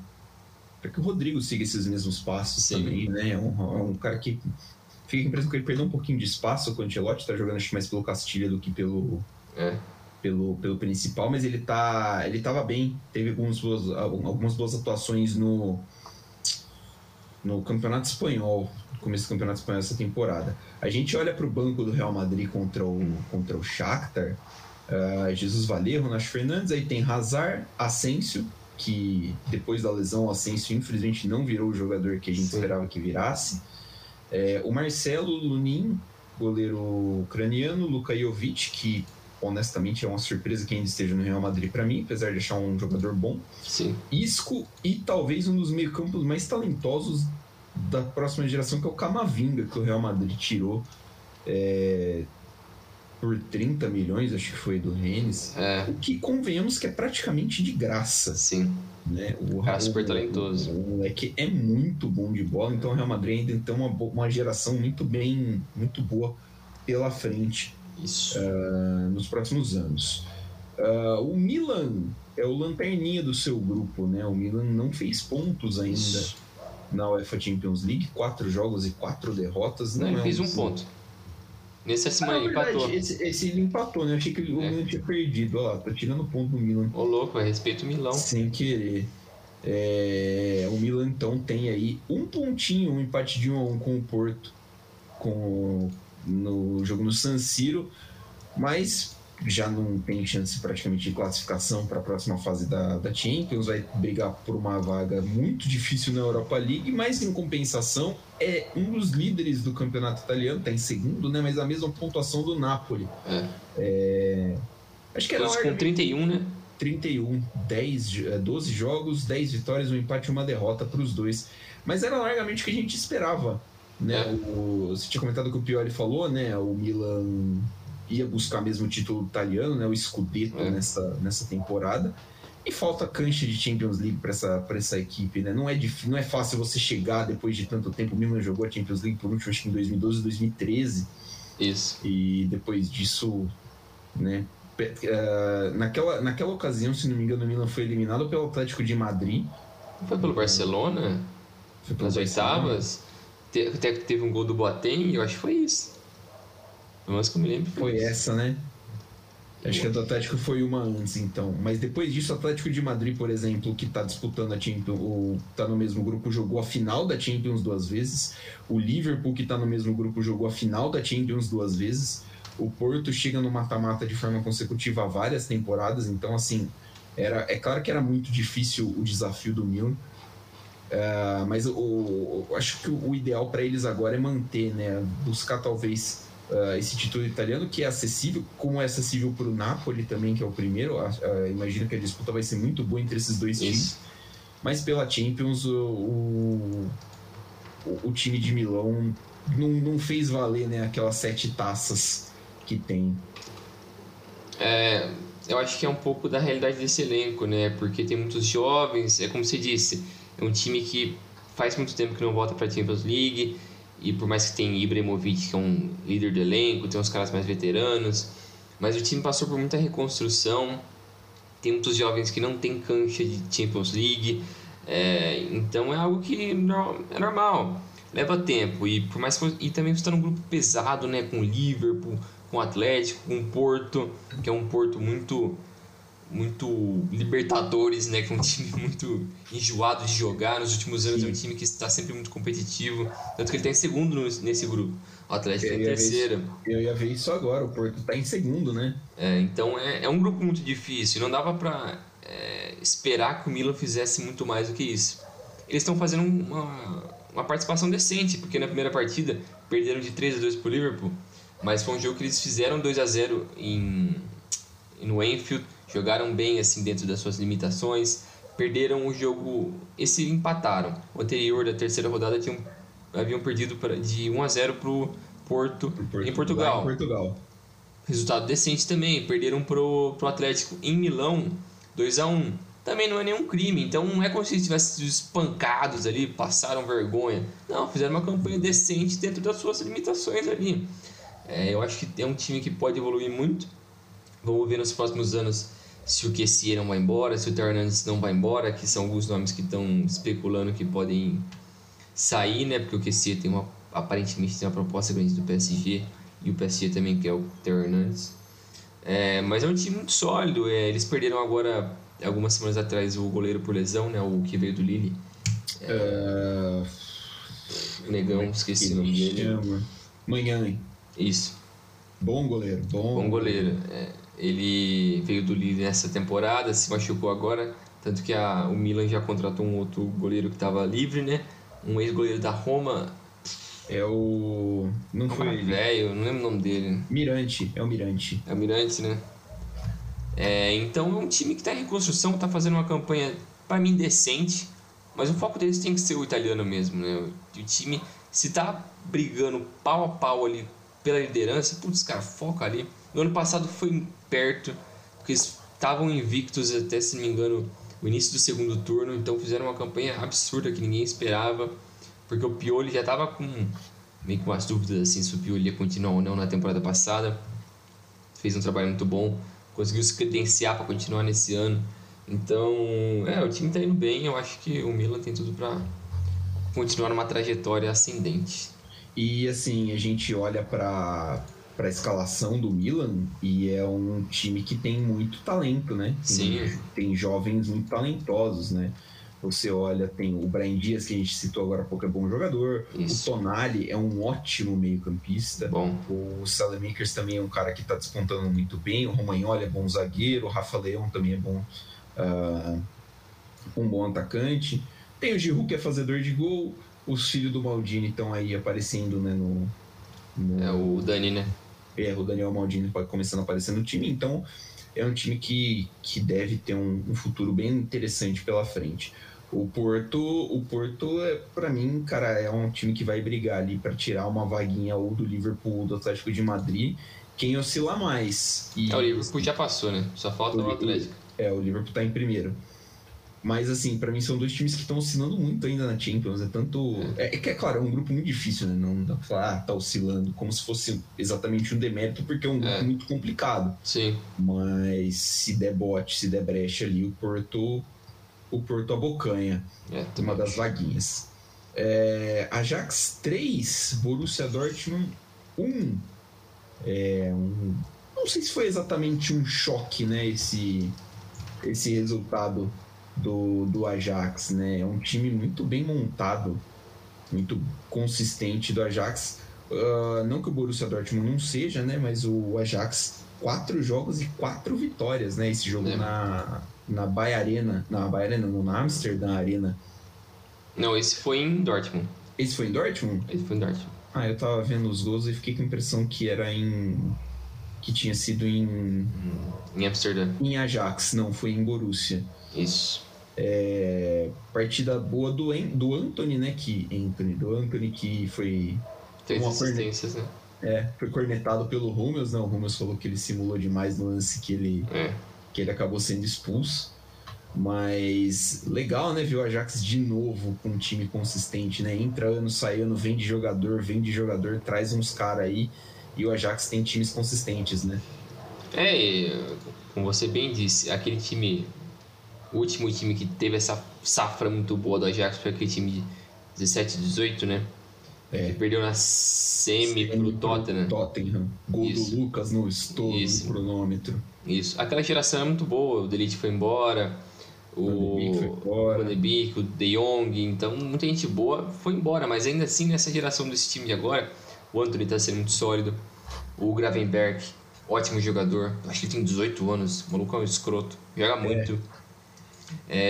para que o Rodrigo siga esses mesmos passos Sim. também, né? É um, é um cara que fica a impressão que ele perdeu um pouquinho de espaço com o Ancelotti, tá jogando acho mais pelo Castilha do que pelo É. pelo, pelo principal, mas ele tá ele tava bem, teve algumas boas, algumas boas atuações no no Campeonato Espanhol, no começo do Campeonato Espanhol essa temporada. A gente olha para o banco do Real Madrid contra o contra o Shakhtar, ah, Jesus Valerro, Nacho Fernandes, aí tem Hazard, Asensio, que depois da lesão o Asensio infelizmente não virou o jogador que a gente Sim. esperava que virasse. É, o Marcelo Lunin, goleiro ucraniano, Luka Jovic, que honestamente é uma surpresa que ainda esteja no Real Madrid para mim, apesar de achar um jogador bom. Sim. Isco e talvez um dos meio-campos mais talentosos da próxima geração, que é o Camavinga, que o Real Madrid tirou é, por 30 milhões, acho que foi do Rennes. É, O que convenhamos que é praticamente de graça. sim. Né? O Cara super o- talentoso. O, moleque é muito bom de bola, então o Real Madrid ainda tem uma, uma geração muito bem, muito boa pela frente. Isso. Uh, nos próximos anos. Uh, o Milan é o lanterninha do seu grupo, né? O Milan não fez pontos ainda Isso. na UEFA Champions League, quatro jogos e quatro derrotas. Não, não é fez um ponto. Nesse acima ah, ele empatou. Esse, esse, ele empatou, né? Eu achei que ele, é. Milan tinha perdido. Olha lá, tá tirando ponto do Milan. Ô louco, a respeito o Milão. Sem querer. É, o Milan então tem aí um pontinho, um empate de 1 a 1 com o Porto com, no jogo no San Siro, mas já não tem chance praticamente de classificação para a próxima fase da, da Champions, vai brigar por uma vaga muito difícil na Europa League, mas em compensação é um dos líderes do campeonato italiano, está em segundo, né? Mas a mesma pontuação do Napoli. É. É... Acho que era com 31, né? 31, 10, 12 jogos, 10 vitórias, um empate e uma derrota para os dois. Mas era largamente o que a gente esperava. Né? É. O, você tinha comentado que o Pioli falou, né? O Milan ia buscar mesmo o título italiano, né? O Scudetto é. nessa, nessa temporada. E falta cancha de Champions League para essa, essa equipe, né? Não é, difícil, não é fácil você chegar depois de tanto tempo. O Milan jogou a Champions League por último, acho que em 2012, 2013. Isso. E depois disso, né? Uh, naquela, naquela ocasião, se não me engano, o Milan foi eliminado pelo Atlético de Madrid. Foi pelo Barcelona? Foi pelo Nas Barcelona. oitavas? Até que teve um gol do Boateng, eu acho que foi isso. Mas que eu me lembro. Foi, foi essa, né? Acho que a do Atlético foi uma antes, então. Mas depois disso, o Atlético de Madrid, por exemplo, que está disputando a Champions, ou está no mesmo grupo, jogou a final da Champions duas vezes. O Liverpool, que está no mesmo grupo, jogou a final da Champions duas vezes. O Porto chega no mata-mata de forma consecutiva há várias temporadas, então, assim, era, é claro que era muito difícil o desafio do Milan. Uh, mas o, acho que o ideal para eles agora é manter, né? Buscar talvez uh, esse título italiano que é acessível, como é acessível para o Napoli também, que é o primeiro. Uh, imagino que a disputa vai ser muito boa entre esses dois Isso. times. Mas pela Champions, o, o, o, time de Milão não, não fez valer né, aquelas sete taças que tem. É, eu acho que é um pouco da realidade desse elenco, né? Porque tem muitos jovens, é como você disse é um time que faz muito tempo que não volta para a Champions League. E por mais que tenha Ibrahimovic, que é um líder do elenco, tem uns caras mais veteranos. Mas o time passou por muita reconstrução. Tem muitos jovens que não tem cancha de Champions League. É, então é algo que é normal. Leva tempo. E por mais que, e também você está num grupo pesado, né? Com o Liverpool, com o Atlético, com o Porto, que é um Porto muito muito Libertadores, né? Que é um time muito enjoado de jogar. Nos últimos anos Sim. é um time que está sempre muito competitivo. Tanto que ele está em segundo nesse grupo. O Atlético está em terceira. eu ia ver isso agora, o Porto está em segundo, né? É, então é, é um grupo muito difícil. Não dava para é, esperar que o Milan fizesse muito mais do que isso. Eles estão fazendo uma, uma participação decente, porque na primeira partida perderam de 3 a 2 para o Liverpool. Mas foi um jogo que eles fizeram 2 a 0 em, no Enfield jogaram bem assim dentro das suas limitações, perderam o jogo, esse empataram. O anterior da terceira rodada tinham, haviam perdido pra, de 1 a 0 para o Porto, Porto, em Portugal. Em Portugal. Resultado decente também, perderam pro, pro Atlético em Milão, 2 a 1 Também não é nenhum crime, então não é como se eles tivessem sido espancados ali, passaram vergonha. Não, fizeram uma campanha decente dentro das suas limitações ali. É, eu acho que é um time que pode evoluir muito. Vamos ver nos próximos anos se o QC não vai embora, se o Theo Hernandes não vai embora, que são alguns nomes que estão especulando que podem sair, né? Porque o QC tem uma, aparentemente tem uma proposta grande do PSG e o PSG também quer o Theo Hernandes. É, mas é um time muito sólido. É, eles perderam agora, algumas semanas atrás, o goleiro por lesão, né? O que veio do Lille. É, uh... Negão, esqueci o nome dele. Manhã. Isso. Bom goleiro, bom. Bom goleiro. É. Ele veio do Lille nessa temporada, se machucou agora, tanto que a, o Milan já contratou um outro goleiro que estava livre, né? Um ex-goleiro da Roma. É o. Não foi ele. Velho, não lembro o nome dele. Mirante, é o Mirante. É o Mirante, né? É, então é um time que está em reconstrução, está fazendo uma campanha, para mim, decente, mas o foco deles tem que ser o italiano mesmo, né? O time, se tá brigando pau a pau ali pela liderança, putz, cara, foca ali. No ano passado foi perto, porque estavam invictos até, se não me engano, o início do segundo turno, então fizeram uma campanha absurda que ninguém esperava, porque o Pioli já estava com meio com umas dúvidas assim se o Pioli ia continuar ou não na temporada passada. fez um trabalho muito bom, conseguiu se credenciar para continuar nesse ano. Então, é, o time está indo bem, eu acho que o Milan tem tudo para continuar numa trajetória ascendente. E assim, a gente olha para para a escalação do Milan e é um time que tem muito talento, né? Tem, Sim. Tem jovens muito talentosos, né? Você olha, tem o Brian Dias, que a gente citou agora há pouco, é bom jogador. Isso. O Tonali é um ótimo meio-campista. Bom. O Salamakers também é um cara que está despontando muito bem. O Romagnoli é bom zagueiro. O Rafa Leão também é bom, uh, um bom atacante. Tem o Giroud, que é fazedor de gol. Os filhos do Maldini estão aí aparecendo né, no, no, É o Dani, né? É, o Daniel Maldini começando a aparecer no time. Então, é um time que, que deve ter um, um futuro bem interessante pela frente. O Porto, o Porto é para mim, cara, é um time que vai brigar ali para tirar uma vaguinha ou do Liverpool ou do Atlético de Madrid, quem oscila mais. E, é, o Liverpool já passou, né? Só falta o, o Atlético. É, o Liverpool tá em primeiro. Mas, assim, para mim são dois times que estão oscilando muito ainda na Champions. É tanto. É, é, que, é claro, é um grupo muito difícil, né? Não dá pra falar, ah, tá oscilando, como se fosse exatamente um demérito, porque é um grupo é. muito complicado. Sim. Mas se der bote, se der brecha ali, o Porto. O Porto abocanha. É, uma das vaguinhas. É, Ajax 3, Borussia Dortmund 1. É um. Não sei se foi exatamente um choque, né? Esse, esse resultado do, do Ajax, né? É um time muito bem montado, muito consistente do Ajax. Uh, não que o Borussia Dortmund não seja, né? Mas o Ajax, quatro jogos e quatro vitórias, né? Esse jogo é. na, na Bahia Arena, na Bahia Arena, no Amsterdam Arena. Não, esse foi em Dortmund. Esse foi em Dortmund? Esse foi em Dortmund. Ah, eu tava vendo os gols e fiquei com a impressão que era em que tinha sido em em Amsterdã. Em Ajax, não, foi em Borussia. Isso. É, partida boa do, do Anthony, né? Que, Anthony, do Anthony que foi. Três assistências, né? É, foi cornetado pelo Rummels, né? O Rummels falou que ele simulou demais no lance que ele, é. que ele acabou sendo expulso. Mas legal, né? Ver o Ajax de novo com um time consistente, né? Entra ano, sai ano, vende jogador, vende jogador, traz uns caras aí. E o Ajax tem times consistentes, né? É, como você bem disse, aquele time o último time que teve essa safra muito boa do Ajax foi aquele time de 17, 18, né? É. Que perdeu na semi, semi pro Tottenham. Tottenham. Gol Isso. do Lucas no estouro Isso. no cronômetro. Isso. Aquela geração é muito boa. O Delite foi embora. O Van de Beek, o De Jong. Então, muita gente boa foi embora. Mas ainda assim, nessa geração desse time de agora, o Anthony está sendo muito sólido. O Gravenberg, ótimo jogador. Acho que ele tem 18 anos. O maluco é um escroto. Joga é. muito. É,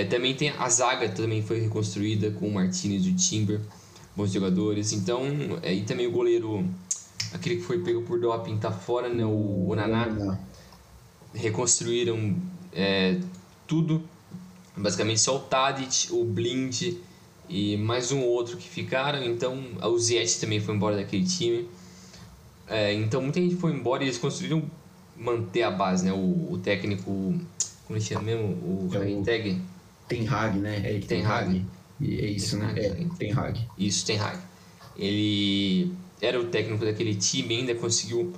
também tem a zaga também foi reconstruída com o Martinez e o Timber, bons jogadores. Então, é, e também o goleiro, aquele que foi pego por doping, tá fora, né? O Onaná. Reconstruíram é, tudo. Basicamente só o Tadic, o Blind e mais um outro que ficaram. Então, o Ziet também foi embora daquele time. É, então, muita gente foi embora e eles conseguiram manter a base, né? O, o técnico como ele chama mesmo? O é Tag? Ten Hag, né? É Ten Hag. É isso, né? É, Ten Hag. Isso, Ten Hag. Ele era o técnico daquele time, ainda conseguiu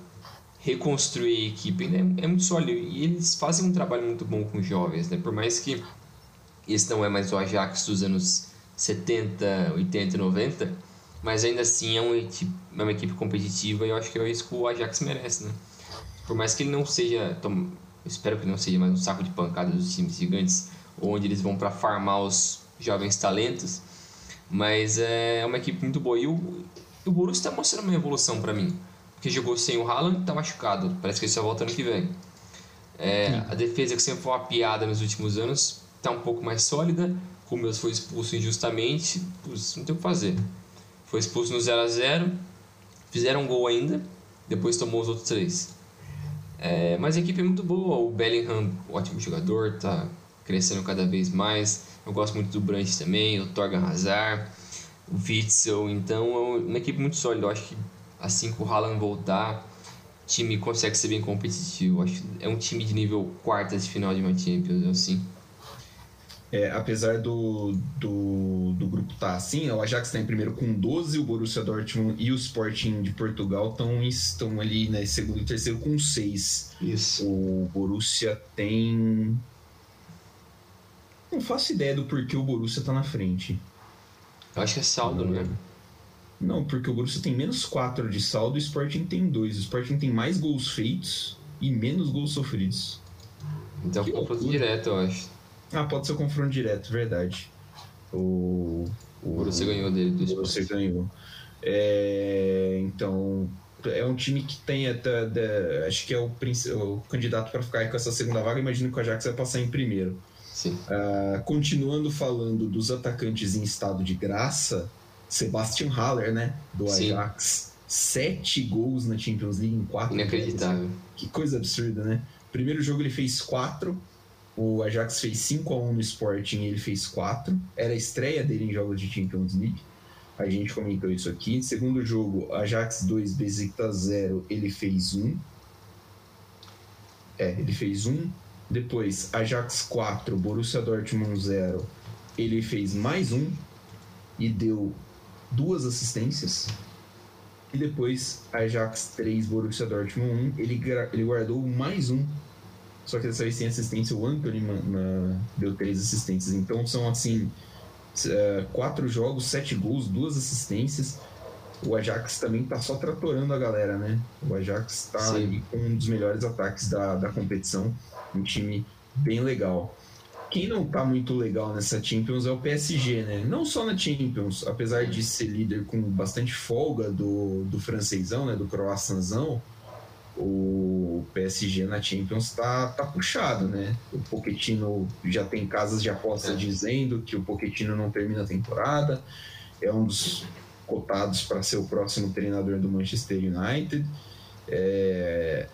reconstruir a equipe, né? É muito sólido e eles fazem um trabalho muito bom com jovens, né? Por mais que esse não é mais o Ajax dos anos 70, 80, 90, mas ainda assim é uma equipe, é uma equipe competitiva e eu acho que é isso que o Ajax merece, né? Por mais que ele não seja espero que não seja mais um saco de pancadas dos times gigantes, onde eles vão para farmar os jovens talentos. Mas é uma equipe muito boa. E o, o Borussia está mostrando uma evolução para mim. Porque jogou sem o Haaland, está machucado. Parece que ele só volta ano que vem. É, a defesa que sempre foi uma piada nos últimos anos está um pouco mais sólida. O Meus foi expulso injustamente, não tem o que fazer. Foi expulso no 0 a 0 fizeram um gol ainda, depois tomou os outros três. É, mas a equipe é muito boa. O Bellingham, ótimo jogador, tá crescendo cada vez mais. Eu gosto muito do Brandt também, o Torgan Hazard, o Witzel. Então é uma equipe muito sólida. Eu acho que assim que o Haaland voltar, o time consegue ser bem competitivo. Eu acho é um time de nível quarta de final de uma Champions, assim. É, apesar do, do, do grupo estar tá assim, o Ajax está em primeiro com 12, o Borussia Dortmund e o Sporting de Portugal estão, estão ali né, segundo e terceiro com 6. Isso. O Borussia tem. Não faço ideia do porquê o Borussia está na frente. Eu acho que é saldo, não é? Não, porque o Borussia tem menos 4 de saldo e o Sporting tem 2. O Sporting tem mais gols feitos e menos gols sofridos. Então, confronto direto, eu acho. Ah, pode ser o confronto direto, verdade. O, o, Borussia ganhou dele. Do o Borussia ganhou. É, então, é um time que tem até. acho que é o, o candidato para ficar com essa segunda vaga. Imagino que o Ajax vai passar em primeiro. Sim. Uh, continuando falando dos atacantes em estado de graça, Sebastian Haller, né? Do Ajax. Sim. Sete gols na Champions League em quatro. Inacreditável. Que coisa absurda, né? Primeiro jogo ele fez quatro. O Ajax fez 5 a 1 no Sporting e ele fez 4. Era a estreia dele em jogos de Champions League. A gente comentou isso aqui. Segundo jogo, Ajax 2, Besiktas 0, ele fez 1. É, ele fez 1. Depois, Ajax 4, Borussia Dortmund 0, ele fez mais 1 e deu duas assistências. E depois, Ajax 3, Borussia Dortmund 1, ele, ele guardou mais um só que dessa vez sem assistência, o Anthony deu três assistências. Então são assim: é, quatro jogos, sete gols, duas assistências. O Ajax também tá só tratorando a galera, né? O Ajax tá com um dos melhores ataques da, da competição. Um time bem legal. Quem não tá muito legal nessa Champions é o PSG, né? Não só na Champions, apesar de ser líder com bastante folga do, do francesão, né? Do croaçanzão o PSG na Champions tá, tá puxado, né? O Pochettino já tem casas de aposta é. dizendo que o Pochettino não termina a temporada, é um dos cotados para ser o próximo treinador do Manchester United. É,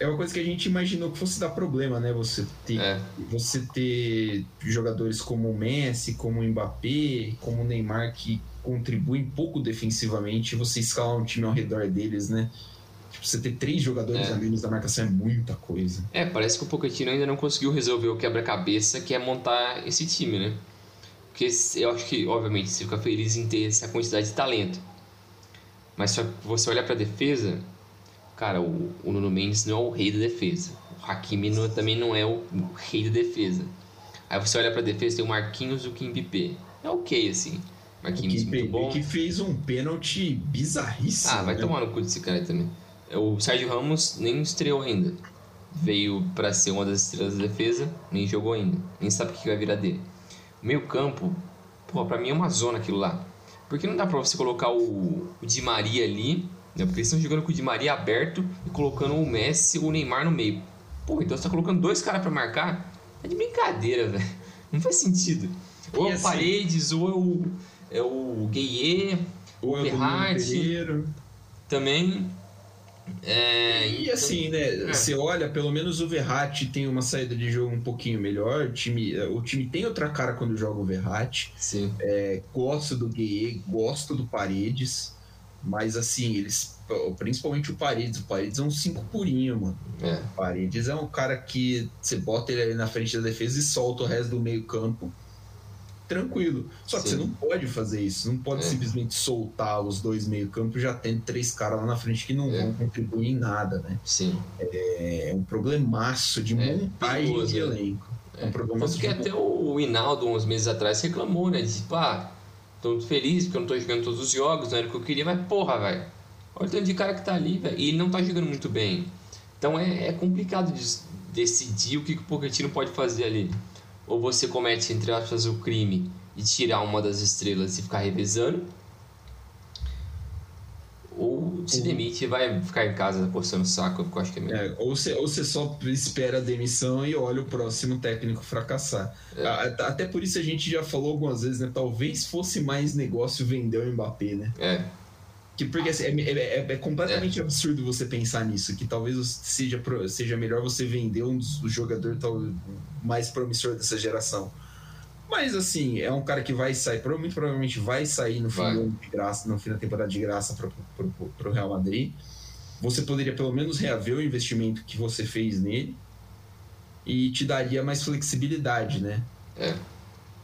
é uma coisa que a gente imaginou que fosse dar problema, né? Você ter, é. você ter jogadores como o Messi, como o Mbappé, como o Neymar que contribuem pouco defensivamente, você escalar um time ao redor deles, né? Tipo, você ter três jogadores é. a menos da marcação é muita coisa. É, parece que o Pochettino ainda não conseguiu resolver o quebra-cabeça que é montar esse time, né? Porque eu acho que, obviamente, você fica feliz em ter essa quantidade de talento. Mas se você olhar pra defesa, cara, o, o Nuno Mendes não é o rei da defesa. O Hakimi não, também não é o, o rei da defesa. Aí você olha pra defesa, tem o Marquinhos e o Kimpipé. É ok, assim. Marquinhos o muito bom. que fez um pênalti bizarríssimo. Ah, vai né? tomar no cu desse cara também. O Sérgio Ramos nem estreou ainda. Veio para ser uma das estrelas da defesa, nem jogou ainda. Nem sabe o que vai virar dele. O meio campo, pô, pra mim é uma zona aquilo lá. Porque não dá pra você colocar o, o Di Maria ali, né? Porque eles estão jogando com o Di Maria aberto e colocando o Messi ou o Neymar no meio. Pô, então você tá colocando dois caras para marcar? É de brincadeira, velho. Não faz sentido. Ou é o assim, Paredes, ou é o, é o Gueye, ou o é Também. É, e então, assim, né? É. Você olha, pelo menos o Verratti tem uma saída de jogo um pouquinho melhor. O time, o time tem outra cara quando joga o Verratti. Sim. É, gosto do Gueye, gosto do Paredes. Mas assim, eles. Principalmente o Paredes. O Paredes é um cinco purinho, mano. É. O Paredes é um cara que você bota ele ali na frente da defesa e solta o resto do meio-campo tranquilo. Só que Sim. você não pode fazer isso. Não pode é. simplesmente soltar os dois meio-campo já tendo três caras lá na frente que não é. vão contribuir em nada, né? Sim. É, é um problemaço de é, montagem perigoso, de né? elenco. É um problema Tanto que até o Hinaldo, uns meses atrás, reclamou, né? Disse, pá, tô muito feliz porque eu não tô jogando todos os jogos, não era o que eu queria, mas porra, velho. Olha o tanto de cara que tá ali, velho. E ele não tá jogando muito bem. Então é, é complicado de decidir o que, que o Pochettino pode fazer ali ou você comete, entre aspas, o crime de tirar uma das estrelas e ficar revezando, ou se demite e vai ficar em casa coçando o saco, eu acho que é melhor. É, ou, você, ou você só espera a demissão e olha o próximo técnico fracassar. É. Até por isso a gente já falou algumas vezes, né? Talvez fosse mais negócio vender o Mbappé, né? É. Que, porque assim, é, é, é, é completamente é. absurdo você pensar nisso, que talvez seja, seja melhor você vender um dos jogadores mais promissor dessa geração. Mas assim, é um cara que vai sair, muito provavelmente vai sair no fim, vai. de graça, no fim da temporada de graça para o Real Madrid. Você poderia pelo menos reaver o investimento que você fez nele e te daria mais flexibilidade, né? É.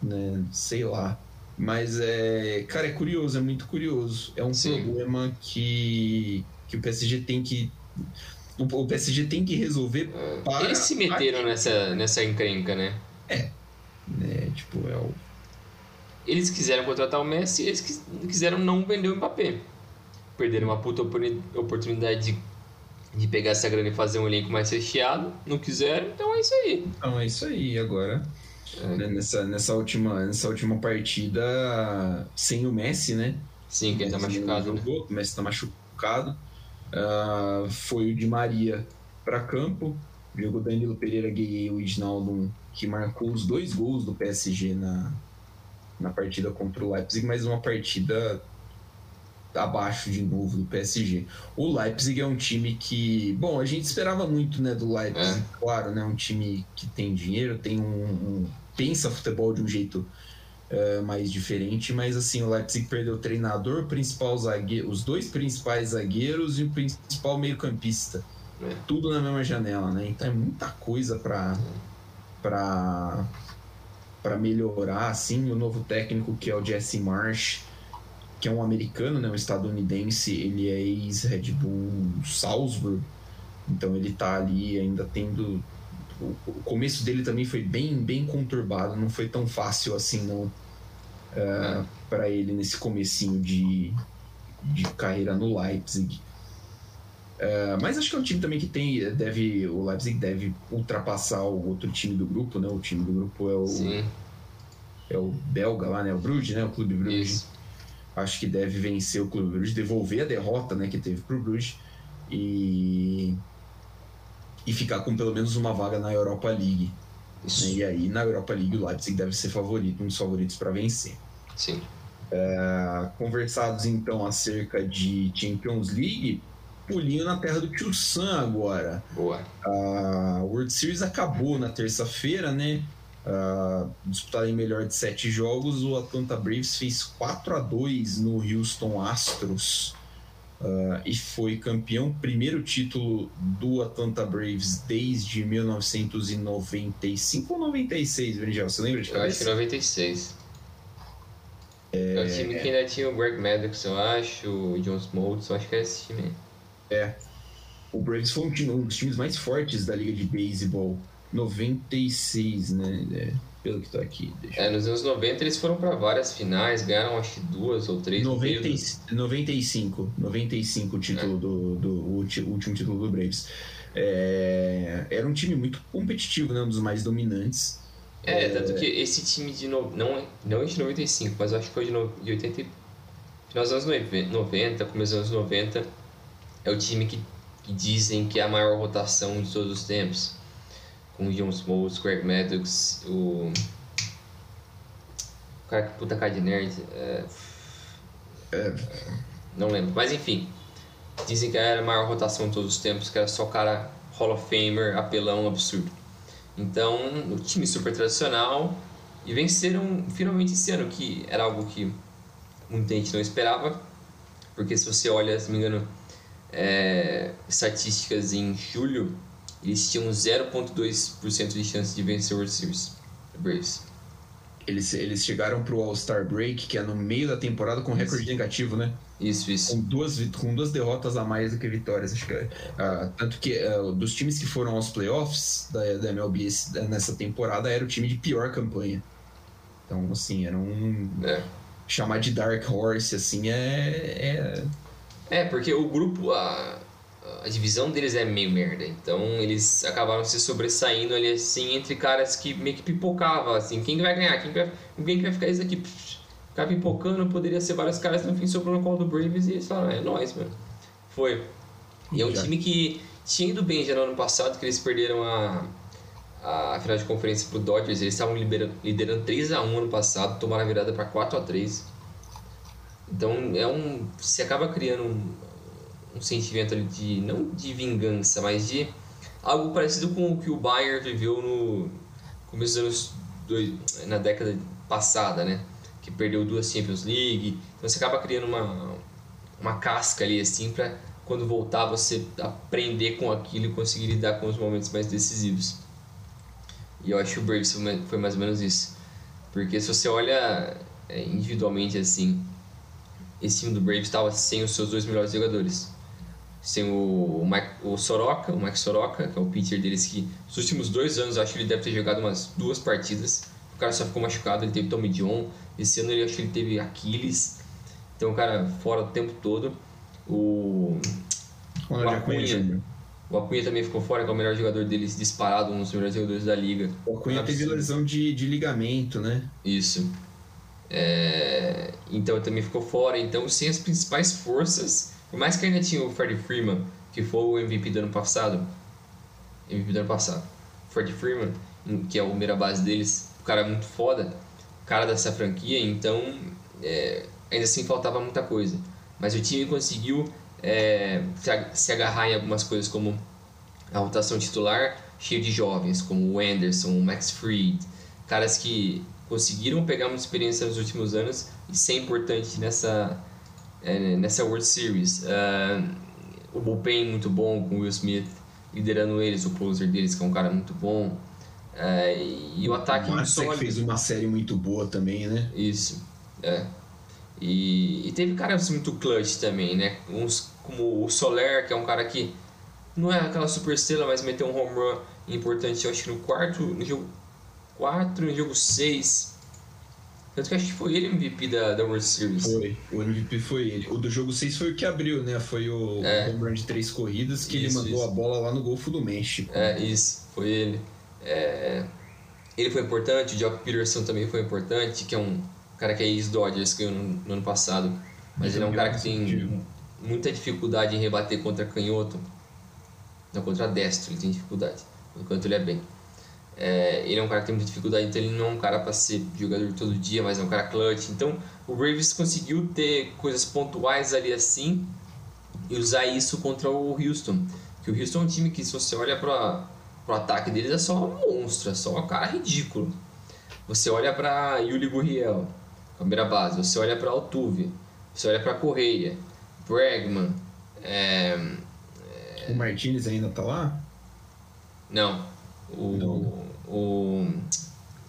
né? Sei lá. Mas é, cara, é curioso, é muito curioso. É um Sim. problema que, que o PSG tem que o, PSG tem que resolver para Eles se meteram nessa nessa encrenca, né? É. Né, tipo, é o eles quiseram contratar o Messi, eles quiseram não vender o Mbappé. Perderam uma puta oportunidade de, de pegar essa grana e fazer um elenco mais recheado. Não quiseram, então é isso aí. Então é isso aí. Agora é. Né, nessa, nessa, última, nessa última partida sem o Messi, né? Sim, que ele tá machucado. Né? O Messi tá machucado. Uh, foi o de Maria para campo. Jogou Danilo Pereira Gueye e o Wijnaldum, que marcou os dois gols do PSG na, na partida contra o Leipzig, mas uma partida abaixo de novo do PSG. O Leipzig é um time que, bom, a gente esperava muito, né, do Leipzig, é. claro, né, um time que tem dinheiro, tem um, um pensa futebol de um jeito uh, mais diferente, mas assim, o Leipzig perdeu o treinador, o principal zagueiro, os dois principais zagueiros e o principal meio-campista. É. Tudo na mesma janela, né? Então é muita coisa para para para melhorar assim, o novo técnico que é o Jesse Marsh, que é um americano, né, um estadunidense, ele é ex-Red Bull Salzburg, então ele tá ali ainda tendo o, começo dele também foi bem, bem conturbado, não foi tão fácil assim não uh, é. para ele nesse comecinho de, de carreira no Leipzig. Uh, mas acho que é um time também que tem deve o Leipzig deve ultrapassar o outro time do grupo, né? O time do grupo é o Sim. é o belga lá, né? O Bruges, né? O Clube Bruges. Isso. Acho que deve vencer o Clube Bruges, devolver a derrota, né? Que teve pro Bruges e e ficar com pelo menos uma vaga na Europa League. Né? E aí, na Europa League, o Leipzig deve ser favorito, um dos favoritos para vencer. Sim. É, conversados então acerca de Champions League, pulinho na terra do Tio Sam agora. Boa. A World Series acabou na terça-feira, né? Uh, disputado em melhor de sete jogos, o Atlanta Braves fez 4 a 2 no Houston Astros. Uh, e foi campeão, primeiro título do Atlanta Braves desde 1995 ou 96, Brinjel? Você lembra de cabeça? Eu acho que 96. É... é o time que ainda tinha o Greg Maddox, eu acho, o John Smoltz, eu acho que é esse time. É. O Braves foi um, time, um dos times mais fortes da liga de beisebol. 96, né? É pelo que tô aqui. é, nos anos 90 eles foram para várias finais, ganharam acho que duas ou três. 90, 95, 95 o título é. do, do o último título do Braves. É, era um time muito competitivo, né, um dos mais dominantes. É, é tanto que esse time de no, não não de 95, mas acho que foi de, no, de 80 final dos anos 90, começo dos anos 90, é o time que, que dizem que é a maior rotação de todos os tempos com o John Smoltz, Craig Maddox, o. O cara que puta cara de nerd. É... É... Não lembro. Mas enfim. Dizem que era a maior rotação de todos os tempos, que era só cara Hall of Famer, apelão absurdo. Então, o time super tradicional. E venceram finalmente esse ano, que era algo que muita gente não esperava. Porque se você olha, se não me engano, é, estatísticas em julho, eles tinham 0,2% de chance de vencer o World Series. Braves. Eles, eles chegaram pro All-Star Break, que é no meio da temporada, com recorde negativo, né? Isso, isso. Com duas, com duas derrotas a mais do que vitórias, acho que é. Uh, tanto que uh, dos times que foram aos playoffs da, da MLB nessa temporada, era o time de pior campanha. Então, assim, era um. É. Chamar de Dark Horse, assim, é. É, é porque o grupo. A a divisão deles é meio merda. Então eles acabaram se sobressaindo ali assim entre caras que meio que pipocavam assim, quem vai ganhar? Quem vai, quem vai ficar isso aqui? Ficar pipocando, poderia ser vários caras, no fim sobrou no call do Braves e eles falaram, é nóis, mano. Foi. E é um time que tinha ido bem já no ano passado, que eles perderam a, a final de conferência pro Dodgers, eles estavam liderando, liderando 3x1 ano passado, tomaram a virada para 4x3. Então é um. Você acaba criando um, um sentimento de não de vingança, mas de algo parecido com o que o Bayern viveu no começo dos anos dois, na década passada, né? Que perdeu duas Champions League. Então você acaba criando uma uma casca ali assim para quando voltar você aprender com aquilo e conseguir lidar com os momentos mais decisivos. E eu acho que o Braves foi mais ou menos isso. Porque se você olha é, individualmente assim, esse time do Braves estava sem os seus dois melhores jogadores. Sem o, Mike, o Soroka, o Mike Soroka, que é o pitcher deles, que nos últimos dois anos acho que ele deve ter jogado umas duas partidas. O cara só ficou machucado, ele teve Tommy John. Esse ano ele acho que ele teve Aquiles. Então o cara fora o tempo todo. O, o Acunha, o Acunha também ficou fora, que é o melhor jogador deles disparado, um dos melhores jogadores da liga. O Acunha teve lesão de, de ligamento, né? Isso. É, então também ficou fora. Então, sem as principais forças, por mais que ainda tinha o Freddie Freeman, que foi o MVP do ano passado, MVP do ano passado, Freddie Freeman, que é o primeira base deles, o cara é muito foda, cara dessa franquia, então é, ainda assim faltava muita coisa. Mas o time conseguiu é, se agarrar em algumas coisas como a rotação titular cheio de jovens, como o Anderson, o Max Fried, caras que conseguiram pegar muita experiência nos últimos anos e ser importante nessa, nessa World Series. Uh, o bullpen muito bom com o Will Smith liderando eles, o closer deles que é um cara muito bom. Uh, e o ataque o sólido. fez uma série muito boa também, né? Isso, é. E, e, teve caras muito clutch também, né? Uns como o Soler, que é um cara que não é aquela super estrela, mas meteu um home run importante, eu acho que no quarto, no jogo 4, no jogo 6. Tanto que acho que foi ele o MVP da, da World Series. Foi, o MVP foi ele. O do jogo 6 foi o que abriu, né? Foi o é. home run de três corridas que isso, ele mandou isso. a bola lá no Golfo do México. É, isso, foi ele. É... Ele foi importante, o Jock Peterson também foi importante, que é um cara que é ex-Dodgers, que no, no ano passado. Mas ele é um cara que tem muita dificuldade em rebater contra canhoto. Não, contra destro ele tem dificuldade, enquanto ele é bem. É, ele é um cara que tem muita dificuldade, então ele não é um cara para ser jogador todo dia, mas é um cara clutch. Então o Braves conseguiu ter coisas pontuais ali assim e usar isso contra o Houston. Que o Houston é um time que, se você olha para o ataque deles, é só um monstro, é só um cara ridículo. Você olha para Yuli Gurriel, primeira base, você olha para Altuve, você olha para Correia, Bregman. É, é... O Martinez ainda tá lá? Não. O, o,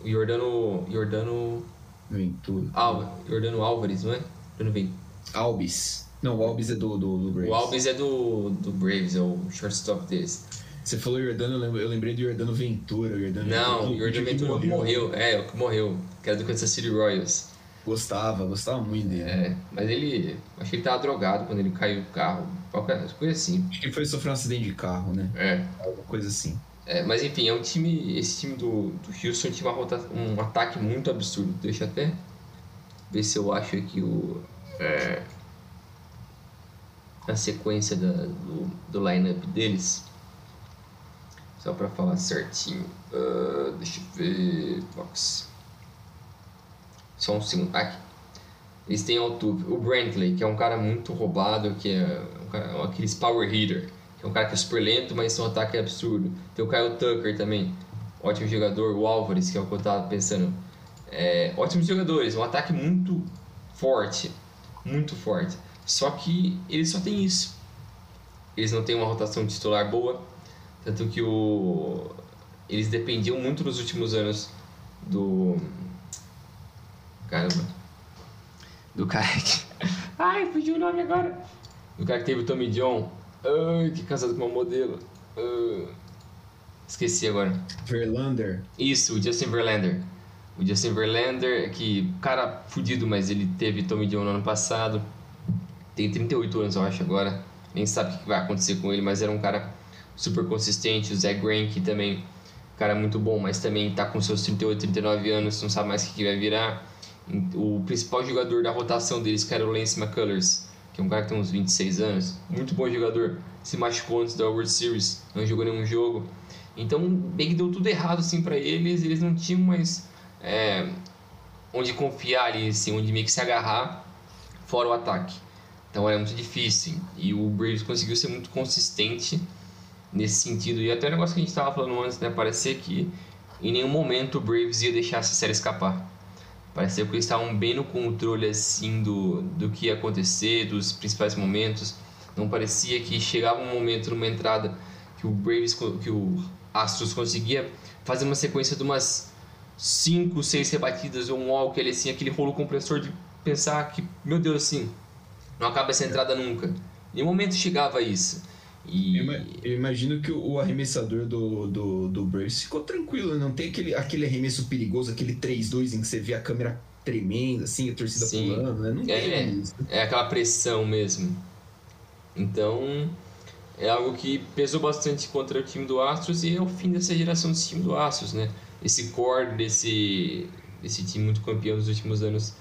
o Jordano. Jordano. Ventura. Al, Jordano Álvares, não é? Jordano Vem. Albis. Não, o Albis é do, do, do, Braves. O Albis é do, do Braves, é o shortstop deles. Você falou Jordano, eu lembrei do Jordano Ventura. Jordano não, o Jordano Ventura morreu. morreu. É, o que morreu. Que era do Kansas City Royals. Gostava, gostava muito dele. É, mas ele. Acho que ele tava drogado quando ele caiu do carro. Qualquer coisa assim. Acho que ele foi sofrer um acidente de carro, né? É. Alguma coisa assim. É, mas enfim, é um time. Esse time do, do Houston tinha uma um ataque muito absurdo. Deixa até ver se eu acho aqui o. É, a sequência da, do, do lineup deles. Só pra falar certinho. Uh, deixa eu ver. Box. Só um segundo. Aqui. Eles têm o, o Brantley, que é um cara muito roubado, que é um cara, aqueles power hitter que é um cara que é super lento, mas seu ataque é absurdo. Tem o Kyle Tucker também, ótimo jogador. O Álvares, que é o que eu tava pensando. É, ótimos jogadores, um ataque muito forte, muito forte. Só que eles só têm isso. Eles não têm uma rotação titular boa, tanto que o eles dependiam muito nos últimos anos do caramba do cara que ai fugiu o nome agora do cara que teve o Tommy John Ai, que casado com uma modelo. esqueci agora. Verlander. Isso, o Justin Verlander. O Justin Verlander, que cara fudido, mas ele teve Tommy John no ano passado. Tem 38 anos, eu acho, agora. Nem sabe o que vai acontecer com ele, mas era um cara super consistente. O Zach Greinke também, cara muito bom, mas também tá com seus 38, 39 anos, não sabe mais o que vai virar. O principal jogador da rotação deles, que era o Lance McCullers, que é um cara que tem uns 26 anos, muito bom jogador, se machucou antes da World Series, não jogou nenhum jogo. Então, bem que deu tudo errado assim para eles, eles não tinham mais é, onde confiar ali, assim, onde meio que se agarrar fora o ataque. Então era muito difícil. E o Braves conseguiu ser muito consistente nesse sentido. E até o negócio que a gente estava falando antes, né? Parecer que em nenhum momento o Braves ia deixar essa série escapar. Parecia que eles estavam bem no controle assim do, do que ia acontecer, dos principais momentos. Não parecia que chegava um momento numa entrada que o Braves, que o Astros conseguia fazer uma sequência de umas cinco, seis rebatidas ou um walk ali, assim, aquele rolo compressor de pensar que, meu Deus, assim, não acaba essa entrada nunca. Em nenhum momento chegava isso. E... Eu imagino que o arremessador do, do, do Braves ficou tranquilo, não tem aquele, aquele arremesso perigoso, aquele 3-2 em que você vê a câmera tremenda, assim, a torcida Sim. pulando, né? Não é, tem isso. É aquela pressão mesmo. Então, é algo que pesou bastante contra o time do Astros e é o fim dessa geração desse time do Astros, né? Esse core desse, desse time muito campeão dos últimos anos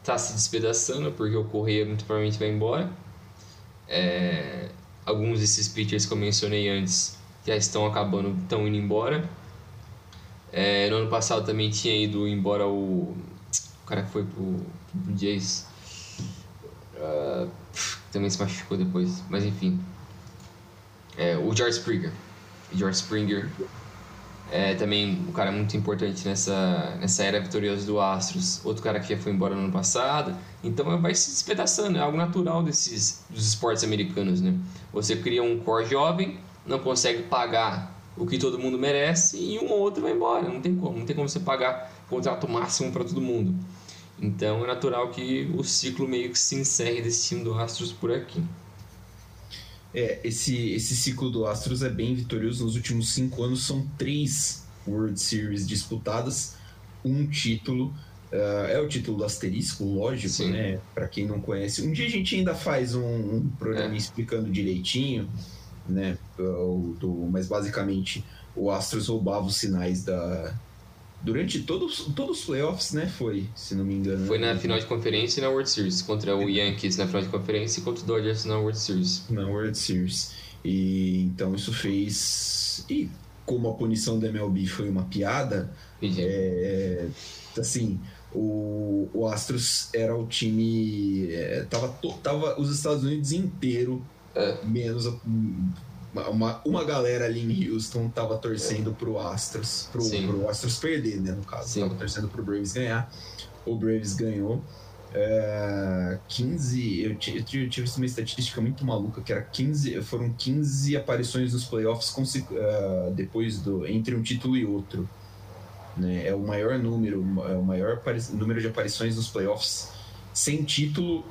está se despedaçando porque o Correia muito provavelmente vai embora. É, alguns desses pitchers que eu mencionei antes já estão acabando, estão indo embora. É, no ano passado também tinha ido embora o, o cara que foi pro, pro Jays. Uh, também se machucou depois, mas enfim. É, o George Springer. George Springer é também um cara muito importante nessa, nessa era vitoriosa do Astros. Outro cara que já foi embora no ano passado. Então vai se despedaçando, é algo natural desses dos esportes americanos, né? Você cria um core jovem, não consegue pagar o que todo mundo merece e um ou outro vai embora. Não tem como, não tem como você pagar contrato máximo para todo mundo. Então é natural que o ciclo meio que se encerre desse time do Astros por aqui. É, esse, esse ciclo do Astros é bem vitorioso. Nos últimos cinco anos são três World Series disputadas, um título. Uh, é o título do asterisco, lógico, Sim. né? Para quem não conhece. Um dia a gente ainda faz um, um programa é. explicando direitinho, né? Do, mas basicamente o Astros roubava os sinais da, durante todos, todos os playoffs, né? Foi, se não me engano. Foi na final de conferência e na World Series. Contra o Yankees na final de conferência e contra o Dodgers na World Series. Na World Series. E então isso fez. E como a punição da MLB foi uma piada, é, assim, o, o Astros era o time. É, tava, tava os Estados Unidos inteiro, é. menos uma, uma galera ali em Houston tava torcendo pro Astros, pro, pro Astros perder, né? No caso, Sim. tava torcendo pro Braves ganhar. O Braves ganhou. É, 15, eu, eu, eu tive uma estatística muito maluca que era 15, foram 15 aparições nos playoffs uh, depois do entre um título e outro. Né? É o maior número, é o maior número de aparições nos playoffs sem título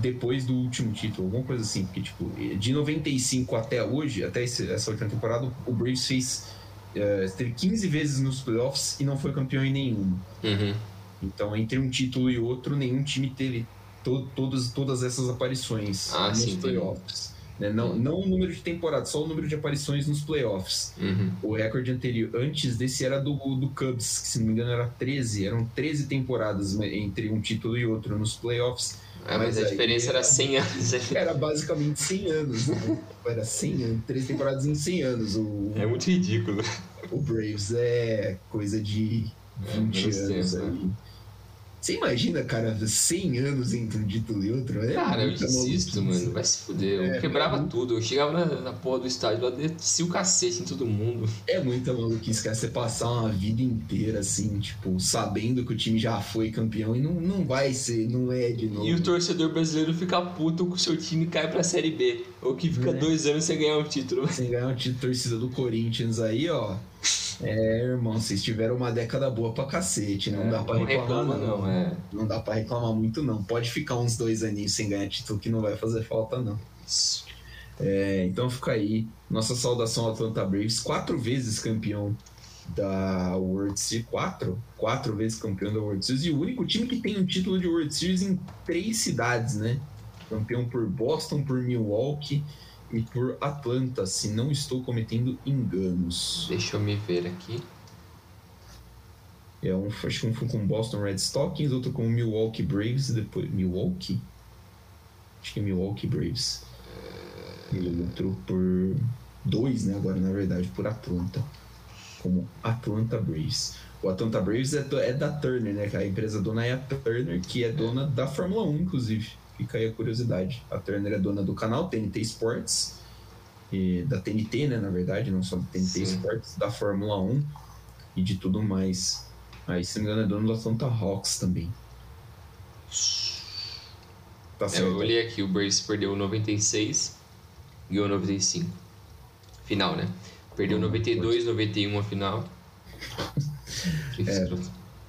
depois do último título, alguma coisa assim. Porque, tipo, de 95 até hoje, até essa última temporada, o Braves fez. Uh, teve 15 vezes nos playoffs e não foi campeão em nenhum. Uhum. Então, entre um título e outro, nenhum time teve to todas, todas essas aparições ah, nos sim, playoffs. Né? Não, não o número de temporadas, só o número de aparições nos playoffs. Uhum. O recorde anterior, antes desse, era do, do Cubs, que se não me engano era 13. Eram 13 temporadas entre um título e outro nos playoffs. É, mas, mas, a diferença era 100 anos. Era basicamente 100 anos. Né? Era 100 anos, três temporadas em 100 anos. O, é muito ridículo. O Braves é coisa de 20 é, anos tempo, aí. Você imagina, cara, 100 anos entre um título e outro? É cara, eu desisto, mano. Vai se fuder. Eu é, quebrava é tudo. Eu chegava na, na porra do estádio lá, descia o cacete em todo mundo. É muita maluquice, cara. Você passar uma vida inteira, assim, tipo, sabendo que o time já foi campeão e não, não vai ser, não é de novo. E o torcedor brasileiro fica puto com o seu time cai pra Série B. Ou que fica é. dois anos sem ganhar um título. Sem ganhar um título, torcida do Corinthians aí, ó. É, irmão, vocês tiveram uma década boa pra cacete, não é, dá pra não reclamar reclama, não. não é. Não dá pra reclamar muito não. Pode ficar uns dois aninhos sem ganhar título que não vai fazer falta não. É, então fica aí nossa saudação ao Atlanta Braves, quatro vezes campeão da World Series, quatro, quatro vezes campeão da World Series e o único time que tem um título de World Series em três cidades, né? Campeão por Boston, por Milwaukee e por Atlanta, se não estou cometendo enganos. Deixa eu me ver aqui. É um, acho que um foi com Boston Red Stockings, outro com Milwaukee Braves e depois. Milwaukee? Acho que é Milwaukee Braves. E outro por dois, né? Agora, na verdade, por Atlanta. Como Atlanta Braves. O Atlanta Braves é, é da Turner, né? A empresa dona é a Turner, que é dona da Fórmula 1, inclusive. Fica aí a curiosidade. A Turner é dona do canal TNT Sports, e da TNT, né, na verdade, não só da TNT Sim. Sports, da Fórmula 1 e de tudo mais. Aí, se não me engano, é dono do Atlanta Hawks também. Tá certo. É, eu olhei aqui, o Braves perdeu 96, ganhou 95. Final, né? Perdeu 92, 91 a final. É,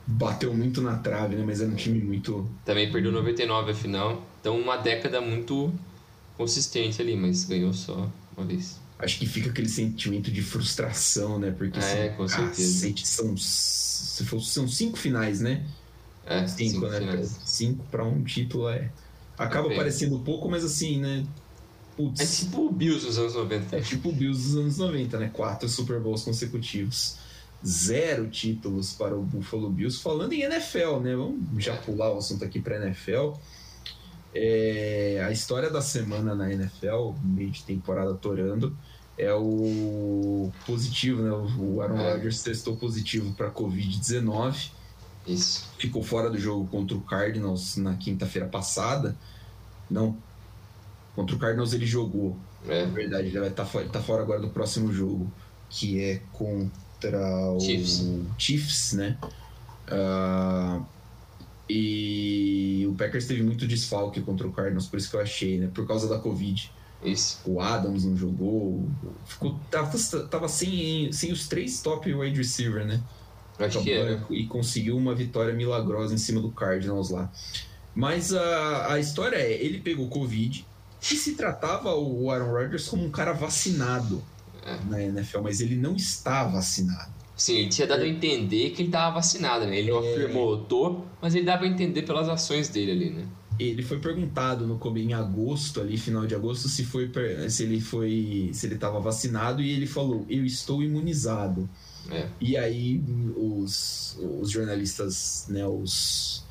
bateu muito na trave, né? Mas era um time muito. Também perdeu 99 a final. Então, uma década muito consistente ali, mas ganhou só uma vez. Acho que fica aquele sentimento de frustração, né? Porque é, com certeza. são, são cinco finais, né? É, cinco, cinco né? Finais. Cinco para um título é. Acaba é parecendo pouco, mas assim, né? Putz. É tipo o Bills dos anos 90. É tipo o Bills dos anos 90, né? Quatro Super Bowls consecutivos zero títulos para o Buffalo Bills. Falando em NFL, né? Vamos já pular o assunto aqui para NFL. É, a história da semana na NFL, meio de temporada torando, é o positivo, né? O Aaron é. Rodgers testou positivo para Covid-19. Isso. Ficou fora do jogo contra o Cardinals na quinta-feira passada. Não. Contra o Cardinals ele jogou. É. Na verdade, ele vai estar tá, tá fora agora do próximo jogo, que é com contra o Chiefs, Chiefs né? Uh, e o Packers teve muito desfalque contra o Cardinals, por isso que eu achei, né? Por causa da Covid. Isso. O Adams não jogou. Ficou, tava, tava sem, sem os três top wide receiver, né? Acho que era. E conseguiu uma vitória milagrosa em cima do Cardinals lá. Mas a, a história é: ele pegou Covid e se tratava o Aaron Rodgers como um cara vacinado é. na NFL, mas ele não está vacinado. Sim, ele tinha dado a entender que ele estava vacinado, né? Ele não é... afirmou, tô, mas ele dava a entender pelas ações dele ali, né? Ele foi perguntado no em agosto, ali, final de agosto, se foi se ele foi. se ele estava vacinado, e ele falou, eu estou imunizado. É. E aí os, os jornalistas, né, os,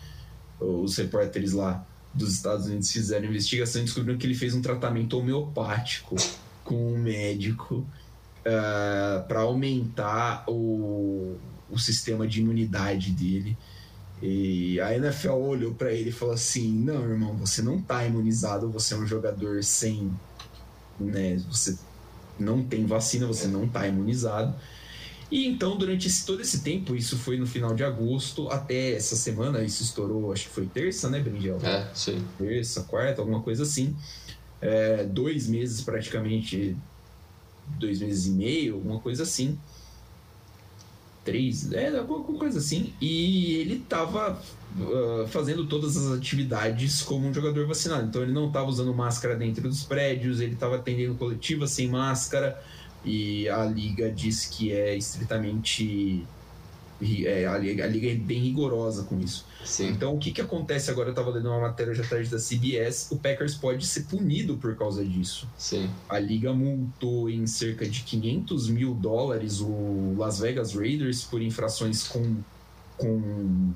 os repórteres lá dos Estados Unidos fizeram investigação e descobriram que ele fez um tratamento homeopático com um médico uh, eh, para aumentar o, o sistema de imunidade dele. E a NFL olhou para ele e falou assim: Não, irmão, você não está imunizado, você é um jogador sem. Né, você não tem vacina, você não está imunizado. E então, durante esse, todo esse tempo, isso foi no final de agosto, até essa semana, isso estourou, acho que foi terça, né, Brinjel? É, sim. Terça, quarta, alguma coisa assim. É, dois meses praticamente dois meses e meio, alguma coisa assim. Três, é, alguma coisa assim. E ele estava uh, fazendo todas as atividades como um jogador vacinado. Então ele não estava usando máscara dentro dos prédios, ele estava atendendo coletiva sem máscara. E a liga diz que é estritamente é, a, liga, a liga é bem rigorosa com isso. Sim. Então, o que, que acontece agora? Eu estava lendo uma matéria já tarde da CBS. O Packers pode ser punido por causa disso. Sim. A liga multou em cerca de 500 mil dólares o Las Vegas Raiders por infrações com. com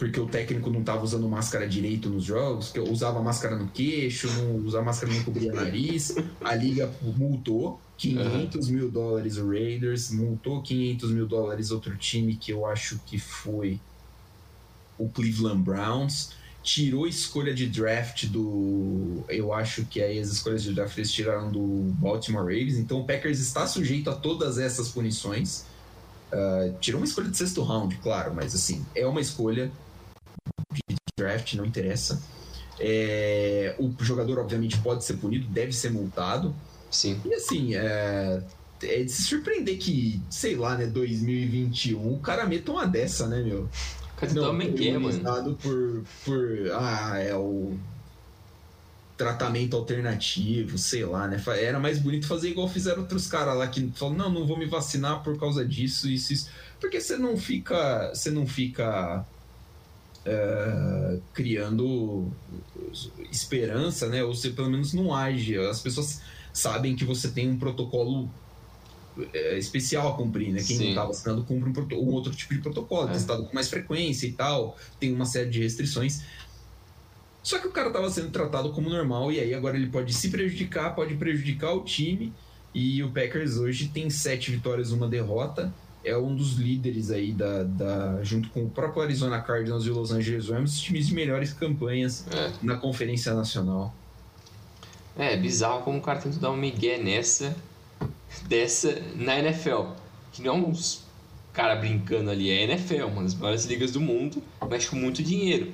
porque o técnico não estava usando máscara direito nos jogos, que usava máscara no queixo, não usava máscara não cobria nariz. A liga multou 500 uhum. mil dólares o Raiders, multou 500 mil dólares outro time que eu acho que foi o Cleveland Browns, tirou escolha de draft do. Eu acho que aí as escolhas de draft eles tiraram do Baltimore Ravens, então o Packers está sujeito a todas essas punições. Uh, tirou uma escolha de sexto round, claro, mas assim, é uma escolha draft, não interessa. É, o jogador, obviamente, pode ser punido, deve ser multado. Sim. E assim, é, é de se surpreender que, sei lá, né, 2021, o cara meta uma dessa, né, meu? Não, é, mano? por, por. Ah, é o tratamento alternativo, sei lá, né? Era mais bonito fazer igual fizeram outros caras lá que falam, não, não vou me vacinar por causa disso, isso, isso. Porque você não fica. Você não fica. Uh, criando esperança, né? Ou você pelo menos não age. As pessoas sabem que você tem um protocolo é, especial a cumprir, né? Quem Sim. não está vacinando cumpre um, um, outro tipo de protocolo, é. testado com mais frequência e tal, tem uma série de restrições. Só que o cara estava sendo tratado como normal e aí agora ele pode se prejudicar, pode prejudicar o time. E o Packers hoje tem sete vitórias, uma derrota. É um dos líderes aí da, da junto com o próprio Arizona Cardinals e o Los Angeles Rams, os times de melhores campanhas é. na Conferência Nacional. É, bizarro como o cara tenta dar um migué nessa, dessa na NFL. Que não é uns cara brincando ali, é a NFL, uma das maiores ligas do mundo, mas com muito dinheiro.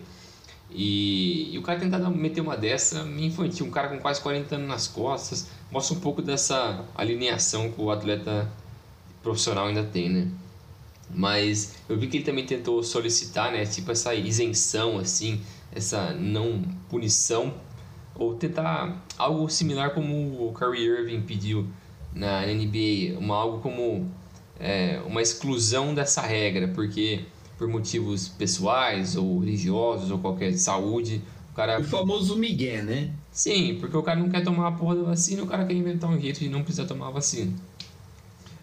E, e o cara tentar meter uma dessa, infantil, um cara com quase 40 anos nas costas, mostra um pouco dessa alineação que o atleta profissional ainda tem, né? Mas eu vi que ele também tentou solicitar, né, tipo essa isenção assim, essa não punição ou tentar algo similar como o Kyrie Irving pediu na NBA, uma algo como é, uma exclusão dessa regra, porque por motivos pessoais ou religiosos ou qualquer saúde, o cara O famoso Miguel, né? Sim, porque o cara não quer tomar a porra da vacina, o cara quer inventar um jeito de não precisar tomar a vacina.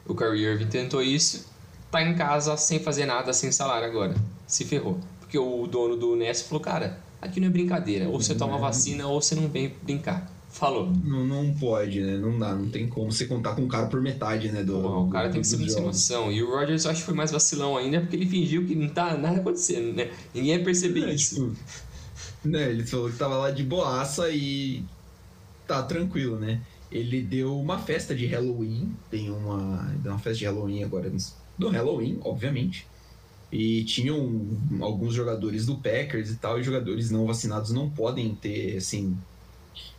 O Kyrie Irving tentou isso, tá em casa sem fazer nada, sem salário agora. Se ferrou. Porque o dono do Ness falou, cara, aqui não é brincadeira. Ou você toma vacina ou você não vem brincar. Falou. Não, não pode, né? Não dá, não tem como você contar com o cara por metade, né? Do, Porra, o cara do- tem que ser muito sem noção. E o Rodgers eu acho que foi mais vacilão ainda, porque ele fingiu que não tá nada acontecendo, né? Ninguém ia perceber É, isso. tipo, né, ele falou que tava lá de boaça e tá tranquilo, né? Ele deu uma festa de Halloween, tem uma, uma festa de Halloween agora do Halloween, obviamente. E tinham alguns jogadores do Packers e tal, e jogadores não vacinados não podem ter, assim,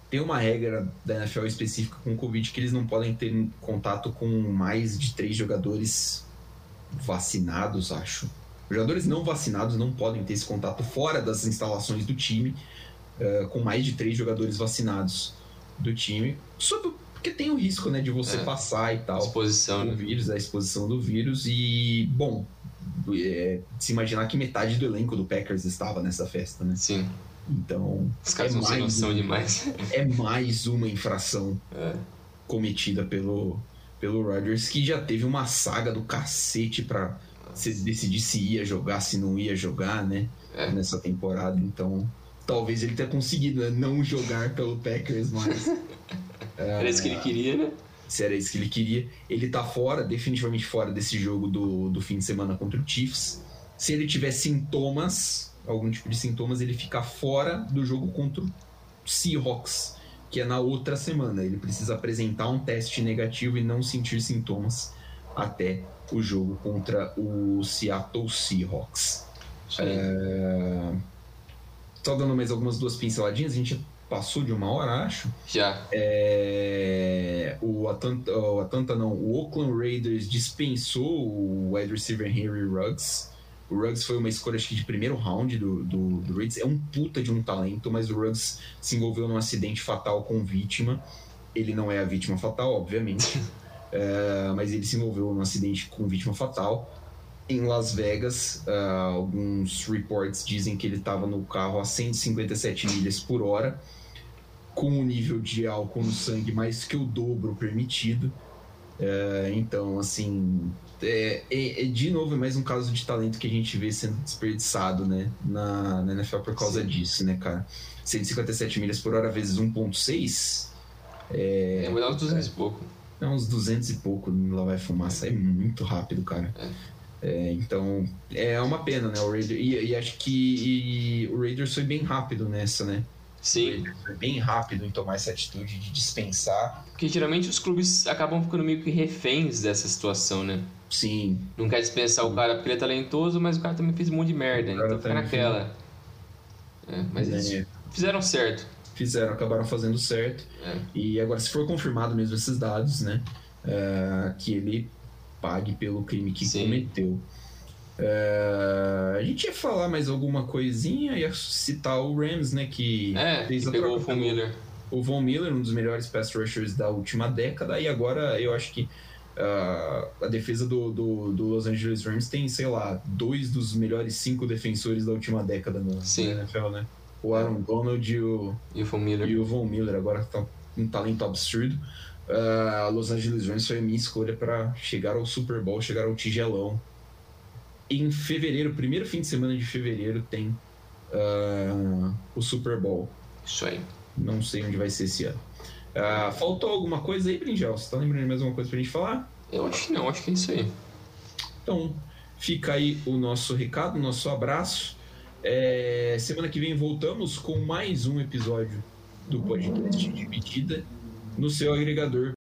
tem uma regra da NFL específica com o Covid que eles não podem ter contato com mais de três jogadores vacinados, acho. Jogadores não vacinados não podem ter esse contato fora das instalações do time eh, com mais de três jogadores vacinados do time, sob, porque tem o risco né, de você É. passar e tal Exposição, o né? vírus, a exposição do vírus e, bom, é, se imaginar que metade do elenco do Packers estava nessa festa, né? Sim. Então, Os caras é não mais um- demais. é mais uma infração É. cometida pelo, pelo Rodgers, que já teve uma saga do cacete pra se decidir se ia jogar, se não ia jogar, né? É. Nessa temporada. Então, talvez ele tenha conseguido né, não jogar pelo Packers, mas Era isso que ele queria, né? se era isso que ele queria. Ele tá fora, definitivamente fora desse jogo do, do fim de semana contra o Chiefs. Se ele tiver sintomas, algum tipo de sintomas, ele fica fora do jogo contra o Seahawks, que é na outra semana. Ele precisa apresentar um teste negativo e não sentir sintomas até o jogo contra o Seattle Seahawks. É... Só dando mais algumas duas pinceladinhas, a gente passou de uma hora, acho. Já. É, o, Atlanta, o Atlanta não, o Oakland Raiders dispensou o wide receiver Henry Ruggs. O Ruggs foi uma escolha acho que de primeiro round do, do, do Raiders. É um puta de um talento, mas o Ruggs se envolveu num acidente fatal com vítima. Ele não é a vítima fatal, obviamente. É, mas ele se envolveu num acidente com vítima fatal. Em Las Vegas, ah, alguns reports dizem que ele estava no carro a 157 milhas por hora com um nível de álcool no sangue mais que o dobro permitido. É, então, assim, é, é- é, de novo é mais um caso de talento que a gente vê sendo desperdiçado, né, na, na NFL por causa Sim. disso, né, cara? 157 milhas por hora vezes 1.6 É, mas dá uns 200 e pouco. é uns 200 e pouco lá vai fumaça, é muito rápido, cara. É, então, é uma pena, né, o Raiders, e, e acho que e o Raiders foi bem rápido nessa, né? Sim. Foi bem rápido em tomar essa atitude de dispensar. Porque geralmente os clubes acabam ficando meio que reféns dessa situação, né? Sim, Não quer dispensar o cara porque ele é talentoso, mas o cara também fez um monte de merda. Então fica naquela. É, mas né, eles fizeram certo. fizeram, acabaram fazendo certo. É. E agora, se for confirmado mesmo esses dados, né, é, que ele pague pelo crime que Sim. cometeu. É, a gente ia falar mais alguma coisinha, ia citar o Rams, né, que É, fez que pegou o Von Miller. o Von Miller, um dos melhores pass rushers da última década, e agora eu acho que ah, a defesa do, do, do Los Angeles Rams tem, sei lá, dois dos melhores cinco defensores da última década no, Sim. na NFL, né? O Aaron Donald e o, E o Von Miller. e o Von Miller, agora tá um talento absurdo. Ah, Los Angeles Rams foi a minha escolha para chegar ao Super Bowl, chegar ao tigelão. Em fevereiro, primeiro fim de semana de fevereiro, tem ah, o Super Bowl. Isso aí. Não sei onde vai ser esse ano. Ah, faltou alguma coisa aí, Brinjal? Você tá lembrando de mais alguma coisa pra gente falar? Eu acho que não, acho que é isso aí. Então, fica aí o nosso recado, o nosso abraço. É, semana que vem voltamos com mais um episódio do podcast Dividida no seu agregador